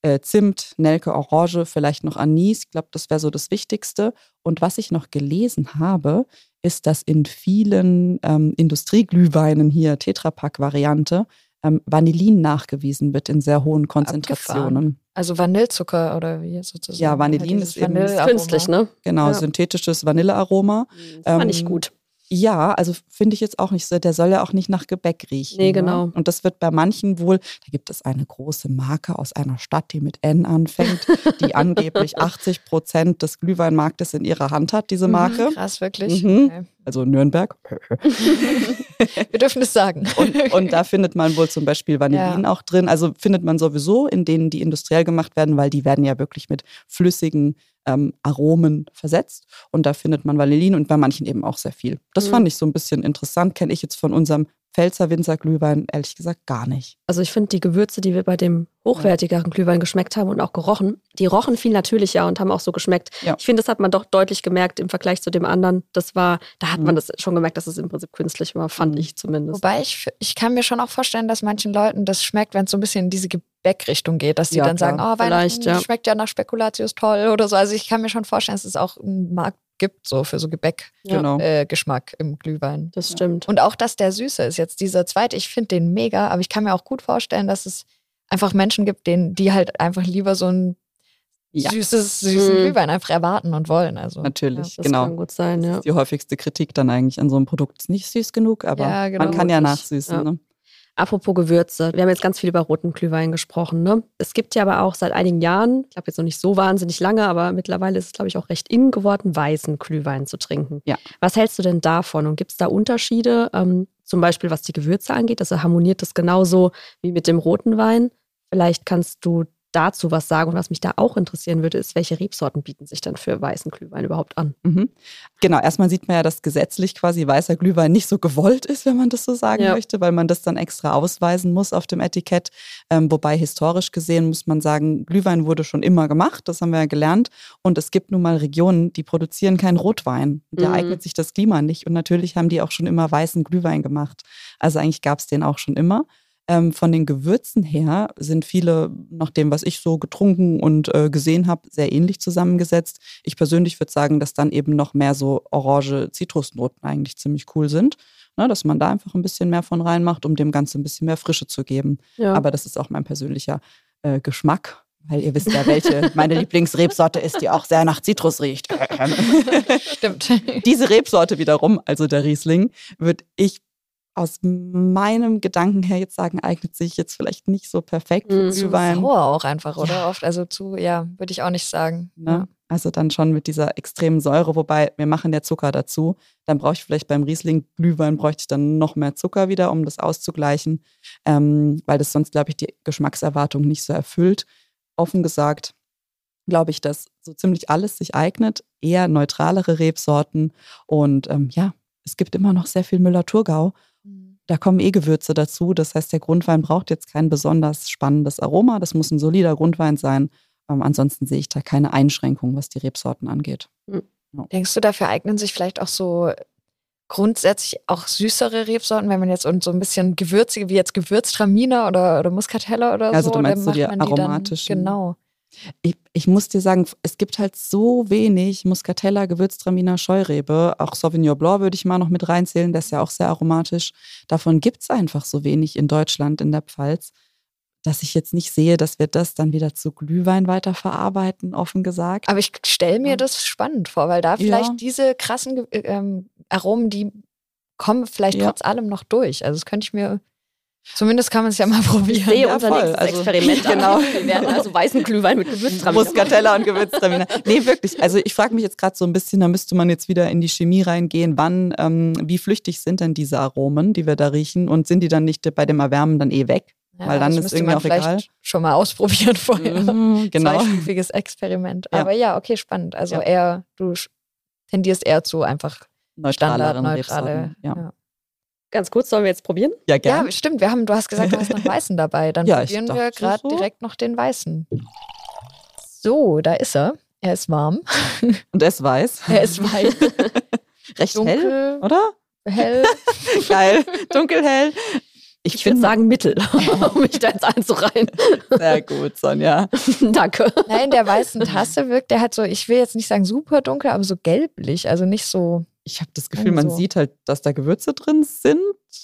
äh, Zimt, Nelke, Orange, vielleicht noch Anis. Ich glaube, das wäre so das Wichtigste. Und was ich noch gelesen habe, ist, dass in vielen ähm, Industrieglühweinen hier, Tetrapack-Variante, ähm, Vanillin nachgewiesen wird in sehr hohen Konzentrationen. Also Vanillezucker oder wie sozusagen. Ja, Vanillin Dieses ist eben. Künstlich, ne? Genau, Ja. synthetisches Vanillearoma. Das fand ich Ähm, gut. Ja, also finde ich jetzt auch nicht so. Der soll ja auch nicht nach Gebäck riechen. Nee, ne? genau. Und das wird bei manchen wohl, da gibt es eine große Marke aus einer Stadt, die mit N anfängt, die angeblich 80 Prozent des Glühweinmarktes in ihrer Hand hat, diese Mhm. Marke. Krass, wirklich. Mhm. Okay. Also Nürnberg. Wir dürfen es sagen. Und, und da findet man wohl zum Beispiel Vanillin auch drin. Also findet man sowieso in denen, die industriell gemacht werden, weil die werden ja wirklich mit flüssigen ähm, Aromen versetzt. Und da findet man Vanillin und bei manchen eben auch sehr viel. Das Mhm. fand ich so ein bisschen interessant. Kenne ich jetzt von unserem Pfälzer Winzerglühwein ehrlich gesagt gar nicht. Also ich finde die Gewürze, die wir bei dem hochwertigeren Glühwein geschmeckt haben und auch gerochen, die rochen viel natürlicher und haben auch so geschmeckt. Ja. Ich finde, das hat man doch deutlich gemerkt im Vergleich zu dem anderen. Das war, da hat Mhm. man das schon gemerkt, dass es im Prinzip künstlich war, fand Mhm. ich zumindest. Wobei ich, ich kann mir schon auch vorstellen, dass manchen Leuten das schmeckt, wenn es so ein bisschen in diese Gebäckrichtung geht, dass die Ja, dann klar. sagen, oh, Weihnachten ja. schmeckt ja nach Spekulatius toll oder so. Also ich kann mir schon vorstellen, dass es auch einen Markt gibt, so für so Gebäck-Geschmack Ja. Genau. äh, Geschmack im Glühwein. Das stimmt. Und auch, dass der süße ist. Jetzt dieser zweite, ich finde den mega, aber ich kann mir auch gut vorstellen, dass es einfach Menschen gibt, denen, die halt einfach lieber so ein Ja. süßes, süßen Mhm. Glühwein einfach erwarten und wollen. Also, Natürlich, Das genau. kann gut sein, ja. Die häufigste Kritik dann eigentlich an so einem Produkt ist nicht süß genug, aber Ja, genau. man kann ja Wirklich. nachsüßen. Ja. Ne? Apropos Gewürze, wir haben jetzt ganz viel über roten Glühwein gesprochen. Ne? Es gibt ja aber auch seit einigen Jahren, ich glaube jetzt noch nicht so wahnsinnig lange, aber mittlerweile ist es, glaube ich, auch recht in geworden, weißen Glühwein zu trinken. Ja. Was hältst du denn davon? Und gibt es da Unterschiede, ähm, zum Beispiel was die Gewürze angeht? Also harmoniert das genauso wie mit dem roten Wein? Vielleicht kannst du dazu was sagen. Und was mich da auch interessieren würde, ist, welche Rebsorten bieten sich dann für weißen Glühwein überhaupt an? Mhm. Genau, erstmal sieht man ja, dass gesetzlich quasi weißer Glühwein nicht so gewollt ist, wenn man das so sagen Ja. möchte, weil man das dann extra ausweisen muss auf dem Etikett. Ähm, wobei historisch gesehen muss man sagen, Glühwein wurde schon immer gemacht, das haben wir ja gelernt. Und es gibt nun mal Regionen, die produzieren keinen Rotwein. Da Mhm. eignet sich das Klima nicht. Und natürlich haben die auch schon immer weißen Glühwein gemacht. Also eigentlich gab es den auch schon immer. Ähm, von den Gewürzen her sind viele, nach dem, was ich so getrunken und äh, gesehen habe, sehr ähnlich zusammengesetzt. Ich persönlich würde sagen, dass dann eben noch mehr so orange Zitrusnoten eigentlich ziemlich cool sind. Ne, dass man da einfach ein bisschen mehr von reinmacht, um dem Ganzen ein bisschen mehr Frische zu geben. Ja. Aber das ist auch mein persönlicher äh, Geschmack, weil ihr wisst ja, welche meine Lieblingsrebsorte ist, die auch sehr nach Zitrus riecht. Stimmt. Diese Rebsorte wiederum, also der Riesling, würde ich aus meinem Gedanken her jetzt sagen, eignet sich jetzt vielleicht nicht so perfekt für Mhm. Zu Glühwein. sauer auch einfach, oder? Ja. Oft. Also zu, ja, würde ich auch nicht sagen. Ne? Also dann schon mit dieser extremen Säure, wobei wir machen ja Zucker dazu. Dann brauche ich vielleicht beim Riesling Glühwein bräuchte ich dann noch mehr Zucker wieder, um das auszugleichen, ähm, weil das sonst, glaube ich, die Geschmackserwartung nicht so erfüllt. Offen gesagt, glaube ich, dass so ziemlich alles sich eignet, eher neutralere Rebsorten und ähm, ja, es gibt immer noch sehr viel Müller-Thurgau. Mhm. Da kommen eh Gewürze dazu. Das heißt, der Grundwein braucht jetzt kein besonders spannendes Aroma. Das muss ein solider Grundwein sein. Ähm, ansonsten sehe ich da keine Einschränkung, was die Rebsorten angeht. Denkst du, dafür eignen sich vielleicht auch so grundsätzlich auch süßere Rebsorten, wenn man jetzt und so ein bisschen gewürzige, wie jetzt Gewürztraminer oder, oder Muscatella oder Also so? du meinst dann so die macht man aromatischen? Dann, genau. Ich, ich muss dir sagen, es gibt halt so wenig Muscatella, Gewürztraminer, Scheurebe. Auch Sauvignon Blanc würde ich mal noch mit reinzählen, der ist ja auch sehr aromatisch. Davon gibt es einfach so wenig in Deutschland, in der Pfalz, dass ich jetzt nicht sehe, dass wir das dann wieder zu Glühwein weiterverarbeiten, offen gesagt. Aber ich stelle mir das spannend vor, weil da vielleicht Ja. diese krassen Ge- ähm, Aromen, die kommen vielleicht Ja. trotz allem noch durch. Also das könnte ich mir, zumindest kann man es ja mal probieren. Ich sehe Ja, unser voll. nächstes Also- Experiment. Genau. Wir werden also weißen Glühwein mit Gewürztraminer. Muscatella und Gewürztraminer. Nee, wirklich. Also ich frage mich jetzt gerade so ein bisschen, da müsste man jetzt wieder in die Chemie reingehen. Wann, ähm, wie flüchtig sind denn diese Aromen, die wir da riechen? Und sind die dann nicht bei dem Erwärmen dann eh weg? Ja, Weil dann ist irgendwie man auch vielleicht egal. schon mal ausprobieren vorher. Mhm, genau. Zweistufiges Experiment. Ja. Aber ja, okay, spannend. Also Ja. eher, du tendierst eher zu einfach Neutraleren standardneutrale. Rebsorten. Ja. Ja. Ganz kurz, sollen wir jetzt probieren? ja, ja, gerne. stimmt. Wir haben, du hast gesagt, du hast noch Weißen dabei. Dann Ja, probieren wir gerade so. direkt noch den Weißen. So, da ist er. Er ist warm. Und es weiß. Er ist weiß. Recht hell, Dunkel, oder? hell. Geil. Dunkelhell. Ich, Ich würde sagen Mittel, um mich da jetzt einzureihen. sehr gut, Sonja. Danke. Nein, in der weißen Tasse wirkt der halt so, ich will jetzt nicht sagen super dunkel, aber so gelblich. Also nicht so Ich habe das Gefühl, man Also. sieht halt, dass da Gewürze drin sind.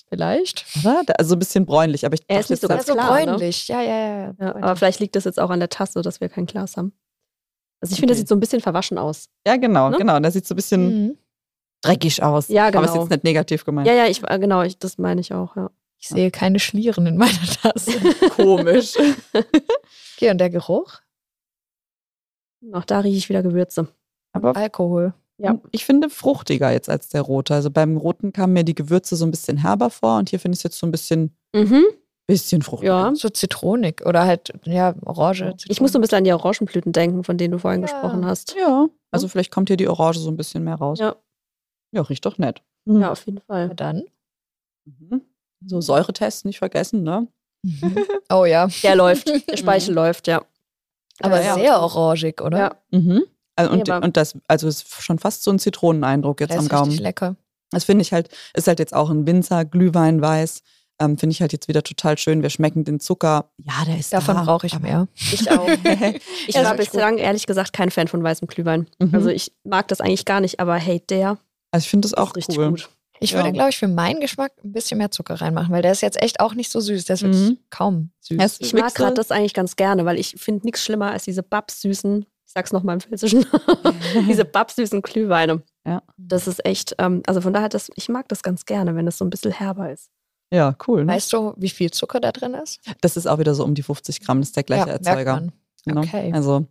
vielleicht. Oder? Also ein bisschen bräunlich, aber ich Er ist nicht so jetzt, ganz so klar, ne? bräunlich. Ja, ja, ja. Ja, aber vielleicht liegt das jetzt auch an der Tasse, dass wir kein Glas haben. Also ich finde, das Okay. sieht so ein bisschen verwaschen aus. Ja, genau, Ne? genau. Der sieht so ein bisschen Mhm. dreckig aus. Ja, Aber ist genau. jetzt nicht negativ gemeint. Ja, ja, ich, äh, genau, ich, das meine ich auch, ja. Ich sehe keine Schlieren in meiner Tasse. Komisch. Okay, und der Geruch? Auch da rieche ich wieder Gewürze. Aber Alkohol. Ja. ich finde fruchtiger jetzt als der rote. Also beim roten kamen mir die Gewürze so ein bisschen herber vor und hier finde ich es jetzt so ein bisschen, Mhm. bisschen fruchtiger. Ja. So zitronig oder halt, ja, Orange. Ich muss so ein bisschen an die Orangenblüten denken, von denen du vorhin Ja. gesprochen hast. Ja, also vielleicht kommt hier die Orange so ein bisschen mehr raus. Ja. Ja, riecht doch nett. Ja, auf jeden Fall. Na dann. Mhm. So Säuretest nicht vergessen, ne? Oh ja. Der läuft. Der Speichel läuft, ja. Aber ja. sehr orangig, oder? Ja. Mhm. Also, und, Nee, und das, also es ist schon fast so ein Zitroneneindruck jetzt am ist richtig Gaumen. lecker. Das finde ich halt, ist halt jetzt auch ein Winzer, Glühwein weiß. Ähm, finde ich halt jetzt wieder total schön. Wir schmecken den Zucker. Ja, der ist Davon da, brauche ich aber- mehr. Ich auch. Ich war wirklich bislang ehrlich gesagt kein Fan von weißem Glühwein. Mhm. Also ich mag das eigentlich gar nicht, aber hey, der Also ich finde das auch richtig cool. gut. Ich würde, Ja. glaube ich, für meinen Geschmack ein bisschen mehr Zucker reinmachen, weil der ist jetzt echt auch nicht so süß. Der ist wirklich Mhm. kaum süß. Ich mag gerade das eigentlich ganz gerne, weil ich finde nichts schlimmer als diese babsüßen, ich sag's nochmal im Pfälzischen, diese babsüßen Glühweine. Ja. Das ist echt, ähm, also von daher, das, ich mag das ganz gerne, wenn es so ein bisschen herber ist. Ja, cool. Ne? Weißt du, wie viel Zucker da drin ist? Das ist auch wieder so um die 50 Gramm. Das ist der gleiche ja, Erzeuger. Ne? Okay. Also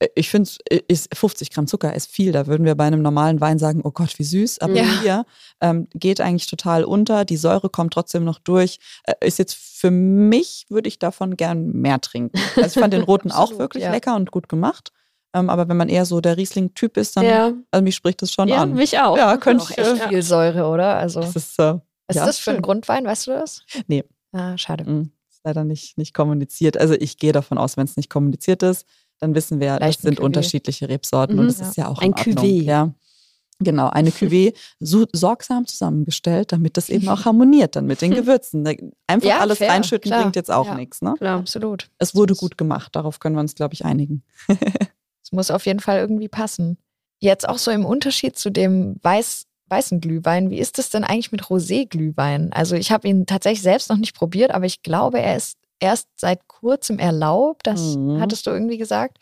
äh, ich finde, ist 50 Gramm Zucker ist viel. Da würden wir bei einem normalen Wein sagen, oh Gott, wie süß. Aber Ja. hier ähm, geht eigentlich total unter. Die Säure kommt trotzdem noch durch. Äh, ist jetzt für mich, würde ich davon gern mehr trinken. Also ich fand den roten auch wirklich ja. lecker und gut gemacht. Ähm, aber wenn man eher so der Riesling-Typ ist, dann, Ja. also mich spricht das schon Ja, an. mich auch. Ja, könnte Auch ich. echt Äh, viel Säure, oder? Also, das was ist, äh, ist ja, das für ein schön. Grundwein? Weißt du das? Nee. Ah, schade. Mm, Ist leider nicht, nicht kommuniziert. Also ich gehe davon aus, wenn es nicht kommuniziert ist, dann wissen wir, Vielleicht das sind Cuvée. unterschiedliche Rebsorten Mhm. und das Ja. ist ja auch Ein in Ordnung. Cuvée. Ja. Genau, eine Cuvée so, sorgsam zusammengestellt, damit das eben auch harmoniert dann mit den Gewürzen. Einfach Ja, alles fair, reinschütten klar. bringt jetzt auch Ja. nichts. Ne? Klar. Absolut. Es wurde gut gemacht, darauf können wir uns, glaube ich, einigen. Es muss auf jeden Fall irgendwie passen. Jetzt auch so im Unterschied zu dem Weiß, weißen Glühwein, wie ist es denn eigentlich mit Rosé-Glühwein? Also ich habe ihn tatsächlich selbst noch nicht probiert, aber ich glaube, er ist erst seit kurzem erlaubt. Das Mhm. hattest du irgendwie gesagt.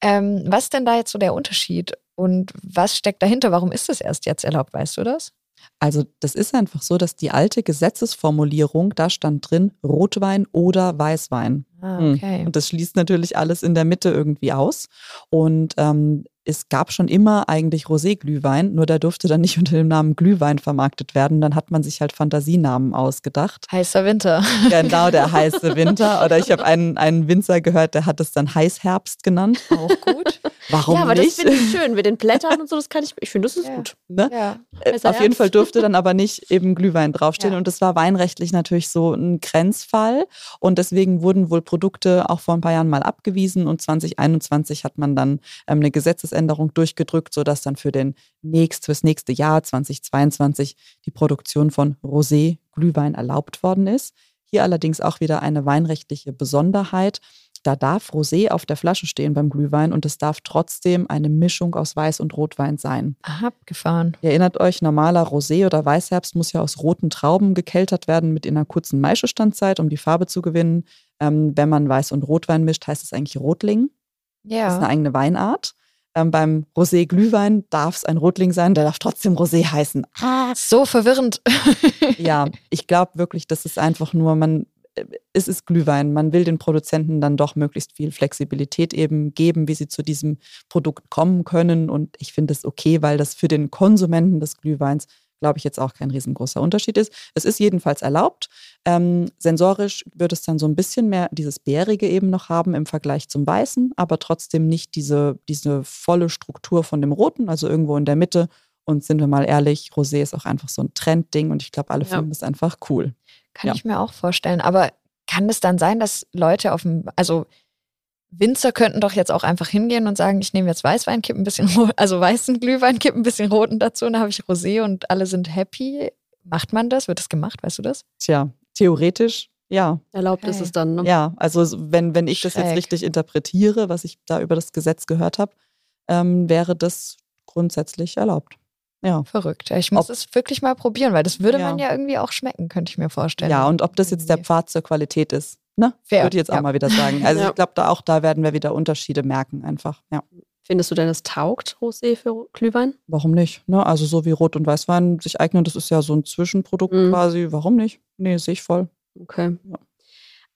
Ähm, was ist denn da jetzt so der Unterschied? Und was steckt dahinter? Warum ist es erst jetzt erlaubt? Weißt du das? Also das ist einfach so, dass die alte Gesetzesformulierung, da stand drin Rotwein oder Weißwein. Ah, Hm. okay. Und das schließt natürlich alles in der Mitte irgendwie aus. Und ähm, es gab schon immer eigentlich Rosé-Glühwein, nur der durfte dann nicht unter dem Namen Glühwein vermarktet werden. Dann hat man sich halt Fantasienamen ausgedacht. Heißer Winter. Genau, der heiße Winter. Oder ich habe einen, einen Winzer gehört, der hat es dann Heißherbst genannt. Auch gut. Warum ja, aber das nicht? finde ich schön mit den Blättern und so. Das kann ich. Ich finde, das ist Ja. gut. ne? ja. Äh, Heißer Auf jeden. Fall durfte dann aber nicht eben Glühwein draufstehen. Ja. Und das war weinrechtlich natürlich so ein Grenzfall. Und deswegen wurden wohl Produkte auch vor ein paar Jahren mal abgewiesen. Und 2021 hat man dann ähm, eine Gesetzesänderung durchgedrückt, sodass dann für den nächst, fürs nächste Jahr 2022 die Produktion von Rosé Glühwein erlaubt worden ist. Hier allerdings auch wieder eine weinrechtliche Besonderheit. Da darf Rosé auf der Flasche stehen beim Glühwein und es darf trotzdem eine Mischung aus Weiß und Rotwein sein. Aha, abgefahren. Ihr erinnert euch, normaler Rosé oder Weißherbst muss ja aus roten Trauben gekeltert werden mit einer kurzen Maischestandzeit, um die Farbe zu gewinnen. Ähm, wenn man Weiß und Rotwein mischt, heißt es eigentlich Rotling. Das ist eine Ja. eigene Weinart. Ähm, beim Rosé-Glühwein darf es ein Rotling sein, der darf trotzdem Rosé heißen. So verwirrend. Ja, ich glaube wirklich, das ist einfach nur, man, äh, es ist Glühwein. Man will den Produzenten dann doch möglichst viel Flexibilität eben geben, wie sie zu diesem Produkt kommen können. Und ich finde es okay, weil das für den Konsumenten des Glühweins, glaube ich, jetzt auch kein riesengroßer Unterschied ist. Es ist jedenfalls erlaubt. Ähm, sensorisch wird es dann so ein bisschen mehr dieses Bärige eben noch haben im Vergleich zum Weißen, aber trotzdem nicht diese, diese volle Struktur von dem Roten, also irgendwo in der Mitte. Und sind wir mal ehrlich, Rosé ist auch einfach so ein Trendding und ich glaube, alle Ja. finden das einfach cool. Kann Ja. ich mir auch vorstellen. Aber kann es dann sein, dass Leute auf dem, also Winzer könnten doch jetzt auch einfach hingehen und sagen, ich nehme jetzt Weißwein, kipp ein bisschen, also weißen Glühwein, kipp ein bisschen roten dazu und dann habe ich Rosé und alle sind happy. Macht man das? Wird das gemacht? Weißt du das? Tja, theoretisch, ja. Erlaubt Okay. ist es dann. Ne? Ja, also so, wenn, wenn ich das jetzt Schräg. richtig interpretiere, was ich da über das Gesetz gehört habe, ähm, wäre das grundsätzlich erlaubt. Ja. Verrückt. Ich muss Ob- es wirklich mal probieren, weil das würde Ja. man ja irgendwie auch schmecken, könnte ich mir vorstellen. Ja, und ob das jetzt der. Pfad zur Qualität ist, ne? Fair, Würde ich jetzt auch ja. mal wieder sagen. Also Ja. ich glaube, da auch da werden wir wieder Unterschiede merken einfach. Ja. Findest du denn, es taugt Rosé für Glühwein? Warum nicht? Ne? Also so wie Rot- und Weißwein sich eignen, das ist ja so ein Zwischenprodukt Mhm. quasi. Warum nicht? Nee, sehe ich voll. Okay. Ja.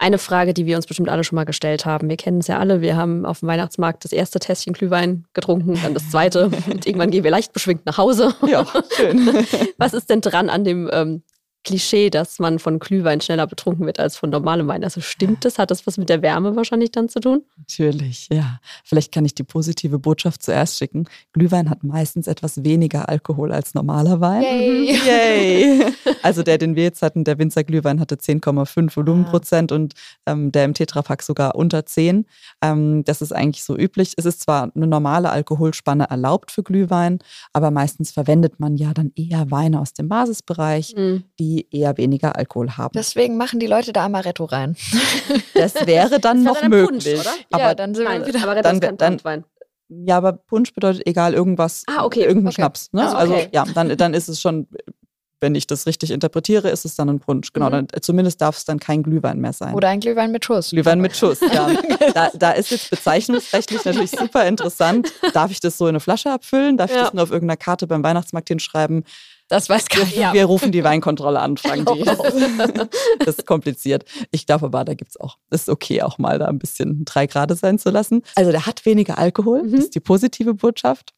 Eine Frage, die wir uns bestimmt alle schon mal gestellt haben. Wir kennen es ja alle. Wir haben auf dem Weihnachtsmarkt das erste Tässchen Glühwein getrunken, dann das zweite und irgendwann gehen wir leicht beschwingt nach Hause. Ja, schön. Was ist denn dran an dem ähm, Klischee, dass man von Glühwein schneller betrunken wird als von normalem Wein? Also stimmt das? Hat das was mit der Wärme wahrscheinlich dann zu tun? Natürlich, ja. Vielleicht kann ich die positive Botschaft zuerst schicken. Glühwein hat meistens etwas weniger Alkohol als normaler Wein. Yay. Yay! Also der, den wir jetzt hatten, der Winzer Glühwein hatte 10,5 Volumenprozent und ähm, der im Tetrapack sogar unter 10. Ähm, das ist eigentlich so üblich. Es ist zwar eine normale Alkoholspanne erlaubt für Glühwein, aber meistens verwendet man ja dann eher Weine aus dem Basisbereich, Mhm. die eher weniger Alkohol haben. Deswegen machen die Leute da Amaretto rein. Das wäre dann Das noch dann Punsch, möglich. oder? Aber ja, dann sind Nein, wir wieder. aber das dann- ist kein dann- Brandwein. Ja, aber Punsch bedeutet egal irgendwas, Ah, okay, irgendein okay. Schnaps. Ne? Also, Also, okay. ja, dann, dann ist es schon, wenn ich das richtig interpretiere, ist es dann ein Punsch. Genau, Mhm. dann, zumindest darf es dann kein Glühwein mehr sein. Oder ein Glühwein mit Schuss. Glühwein mit Schuss, ja. Da, da ist jetzt bezeichnungsrechtlich natürlich super interessant. Darf ich das so in eine Flasche abfüllen? Darf ich Ja. das nur auf irgendeiner Karte beim Weihnachtsmarkt hinschreiben? Das weiß keiner. Wir, wir rufen die Weinkontrolle an, fragen die. das ist kompliziert. Ich glaube aber, da gibt es auch, ist okay, auch mal da ein bisschen drei Grad sein zu lassen. Also der hat weniger Alkohol, Mhm. das ist die positive Botschaft.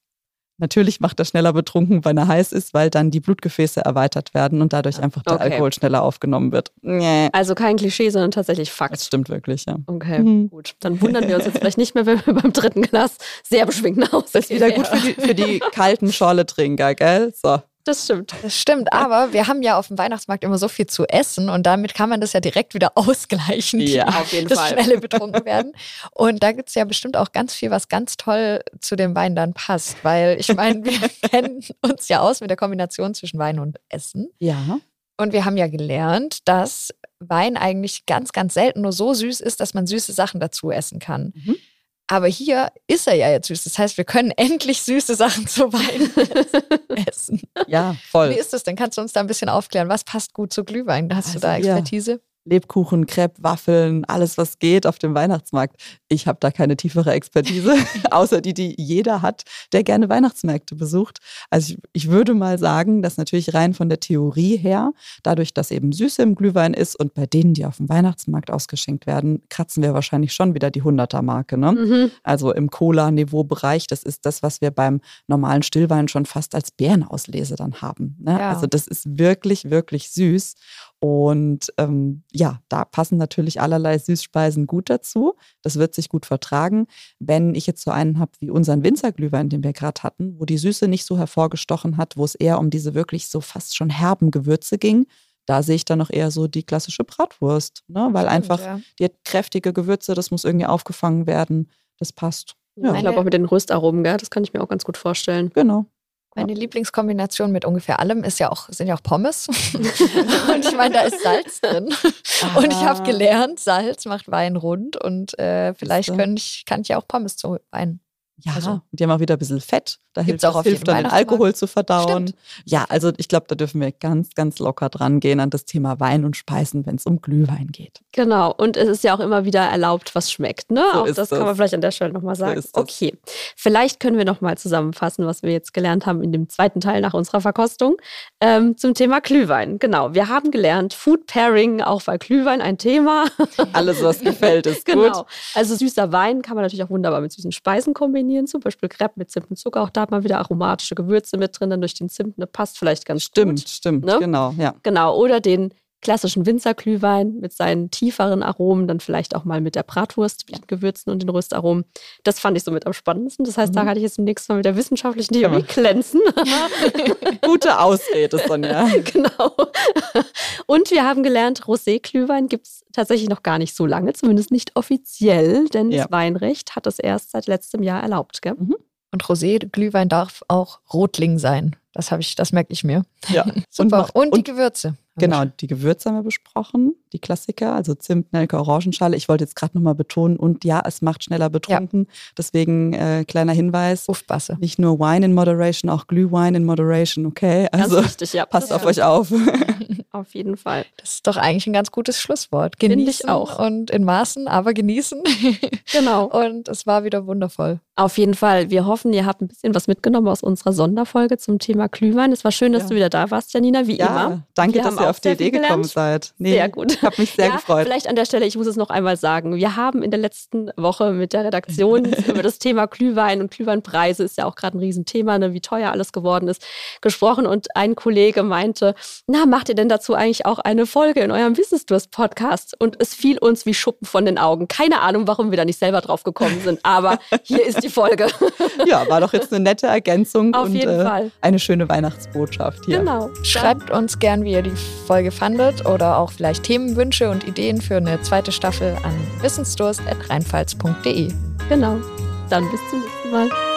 Natürlich macht er schneller betrunken, wenn er heiß ist, weil dann die Blutgefäße erweitert werden und dadurch einfach der Okay. Alkohol schneller aufgenommen wird. Nee, Also kein Klischee, sondern tatsächlich das Fakt. stimmt wirklich, ja. Okay, Mhm. gut. Dann wundern wir uns jetzt vielleicht nicht mehr, wenn wir beim dritten Glas sehr beschwingt Hause Das ist wieder gut für die, für die kalten Schorle-Trinker, gell? So. Das stimmt. Das stimmt, aber wir haben ja auf dem Weihnachtsmarkt immer so viel zu essen und damit kann man das ja direkt wieder ausgleichen, Ja, die- auf jeden das Fall. schnelle betrunken werden. Und da gibt es ja bestimmt auch ganz viel, was ganz toll zu dem Wein dann passt, weil ich meine, wir kennen uns ja aus mit der Kombination zwischen Wein und Essen. Ja. Und wir haben ja gelernt, dass Wein eigentlich ganz, ganz selten nur so süß ist, dass man süße Sachen dazu essen kann. Mhm. Aber hier ist er ja jetzt süß. Das heißt, wir können endlich süße Sachen zu Wein essen. Ja, voll. Wie ist das denn? Kannst du uns da ein bisschen aufklären? Was passt gut zu Glühwein? Hast du Also, da ja. Lebkuchen, Crepe, Waffeln, alles was geht auf dem Weihnachtsmarkt. Ich habe da keine tiefere Expertise, außer die, die jeder hat, der gerne Weihnachtsmärkte besucht. Also ich, ich würde mal sagen, dass natürlich rein von der Theorie her, dadurch, dass eben Süße im Glühwein ist und bei denen, die auf dem Weihnachtsmarkt ausgeschenkt werden, kratzen wir wahrscheinlich schon wieder die 100er-Marke. Ne? Mhm. Also im Cola-Niveau-Bereich, das ist das, was wir beim normalen Stillwein schon fast als Bärenauslese dann haben. Ne? Ja. Also das ist wirklich, wirklich süß. Und ähm, ja, da passen natürlich allerlei Süßspeisen gut dazu. Das wird sich gut vertragen. Wenn ich jetzt so einen habe wie unseren Winzerglühwein, den wir gerade hatten, wo die Süße nicht so hervorgestochen hat, wo es eher um diese wirklich so fast schon herben Gewürze ging, da sehe ich dann noch eher so die klassische Bratwurst, ne? weil einfach ja. die hat kräftige Gewürze, das muss irgendwie aufgefangen werden. Das passt. Ja. ich glaube auch mit den Röstaromen, gell? das kann ich mir auch ganz gut vorstellen. Genau. Meine Lieblingskombination mit ungefähr allem ist ja auch, sind ja auch Pommes. und ich meine, da ist Salz drin. Und ich habe Ah. gelernt, Salz macht Wein rund und äh, vielleicht kann ich, kann ich ja auch Pommes zu Wein. Ja, Also- die haben auch wieder ein bisschen Fett. Da hilft, auch das auf hilft dann den. Alkohol zu verdauen. Stimmt. Ja, also ich glaube, da dürfen wir ganz, ganz locker dran gehen an das Thema Wein und Speisen, wenn es um Glühwein geht. Genau. Und es ist ja auch immer wieder erlaubt, was schmeckt. Ne? So auch ist das kann das. man vielleicht an der Stelle nochmal sagen. das. okay. Vielleicht können wir nochmal zusammenfassen, was wir jetzt gelernt haben in dem zweiten Teil nach unserer Verkostung ähm, zum Thema Glühwein. Genau. Wir haben gelernt, Food Pairing, auch bei Glühwein ein Thema. Alles, was gefällt, ist Genau. gut. Also süßer Wein kann man natürlich auch wunderbar mit süßen Speisen kombinieren, zum Beispiel Crepe mit Zimt und Zucker. Auch da hat man wieder aromatische Gewürze mit drin, dann durch den Zimt, ne, passt vielleicht ganz Stimmt, gut. stimmt, Ne? genau, ja. Genau, oder den klassischen Winzerglühwein mit seinen tieferen Aromen, dann vielleicht auch mal mit der Bratwurst, mit den Gewürzen und den Röstaromen. Das fand ich so mit am spannendsten. Das heißt, da Mhm. kann ich jetzt demnächst mal mit der wissenschaftlichen Theorie Ja. glänzen. Gute Ausrede, Sonja. genau. Und wir haben gelernt, Rosé-Glühwein gibt es tatsächlich noch gar nicht so lange, zumindest nicht offiziell, denn Ja. das Weinrecht hat es erst seit letztem Jahr erlaubt. Gell? Und Rosé-Glühwein darf auch Rotling sein. Das habe ich, das merke ich mir. Ja. Super. macht- Und, die Gewürze. Wir Genau, die Gewürze haben wir besprochen, die Klassiker, also Zimt, Nelke, Orangenschale. Ich wollte jetzt gerade nochmal betonen, und ja, es macht schneller betrunken. Deswegen äh, kleiner Hinweis, Uffbasse. nicht nur Wine in Moderation, auch Glühwein in Moderation, okay? Ganz Also wichtig, ja. passt auf euch auf. Auf jeden Fall. Das ist doch eigentlich ein ganz gutes Schlusswort. Finde ich Genießen auch. Und in Maßen, aber genießen. Genau. Und es war wieder wundervoll. Auf jeden Fall. Wir hoffen, ihr habt ein bisschen was mitgenommen aus unserer Sonderfolge zum Thema Glühwein. Es war schön, dass Ja. du wieder da warst, Janina, wie Ja, immer. danke, Wir dass ihr auf die Idee gelernt. gekommen seid. Sehr gut. Ich habe mich sehr ja, gefreut. Vielleicht an der Stelle, ich muss es noch einmal sagen. Wir haben in der letzten Woche mit der Redaktion über das Thema Glühwein und Glühweinpreise, ist ja auch gerade ein Riesenthema, ne, wie teuer alles geworden ist, gesprochen. Und ein Kollege meinte, na, macht ihr denn dazu eigentlich auch eine Folge in eurem Wissensdurst-Podcast? Und es fiel uns wie Schuppen von den Augen. Keine Ahnung, warum wir da nicht selber drauf gekommen sind, aber hier ist die Folge. Ja, war doch jetzt eine nette Ergänzung Auf und jeden äh, Fall. eine schöne Weihnachtsbotschaft hier. Genau. Schreibt uns gern, wie ihr die Folge fandet oder auch vielleicht Themenwünsche und Ideen für eine zweite Staffel an wissensdurst.rheinpfalz.de. Genau. Dann bis zum nächsten Mal.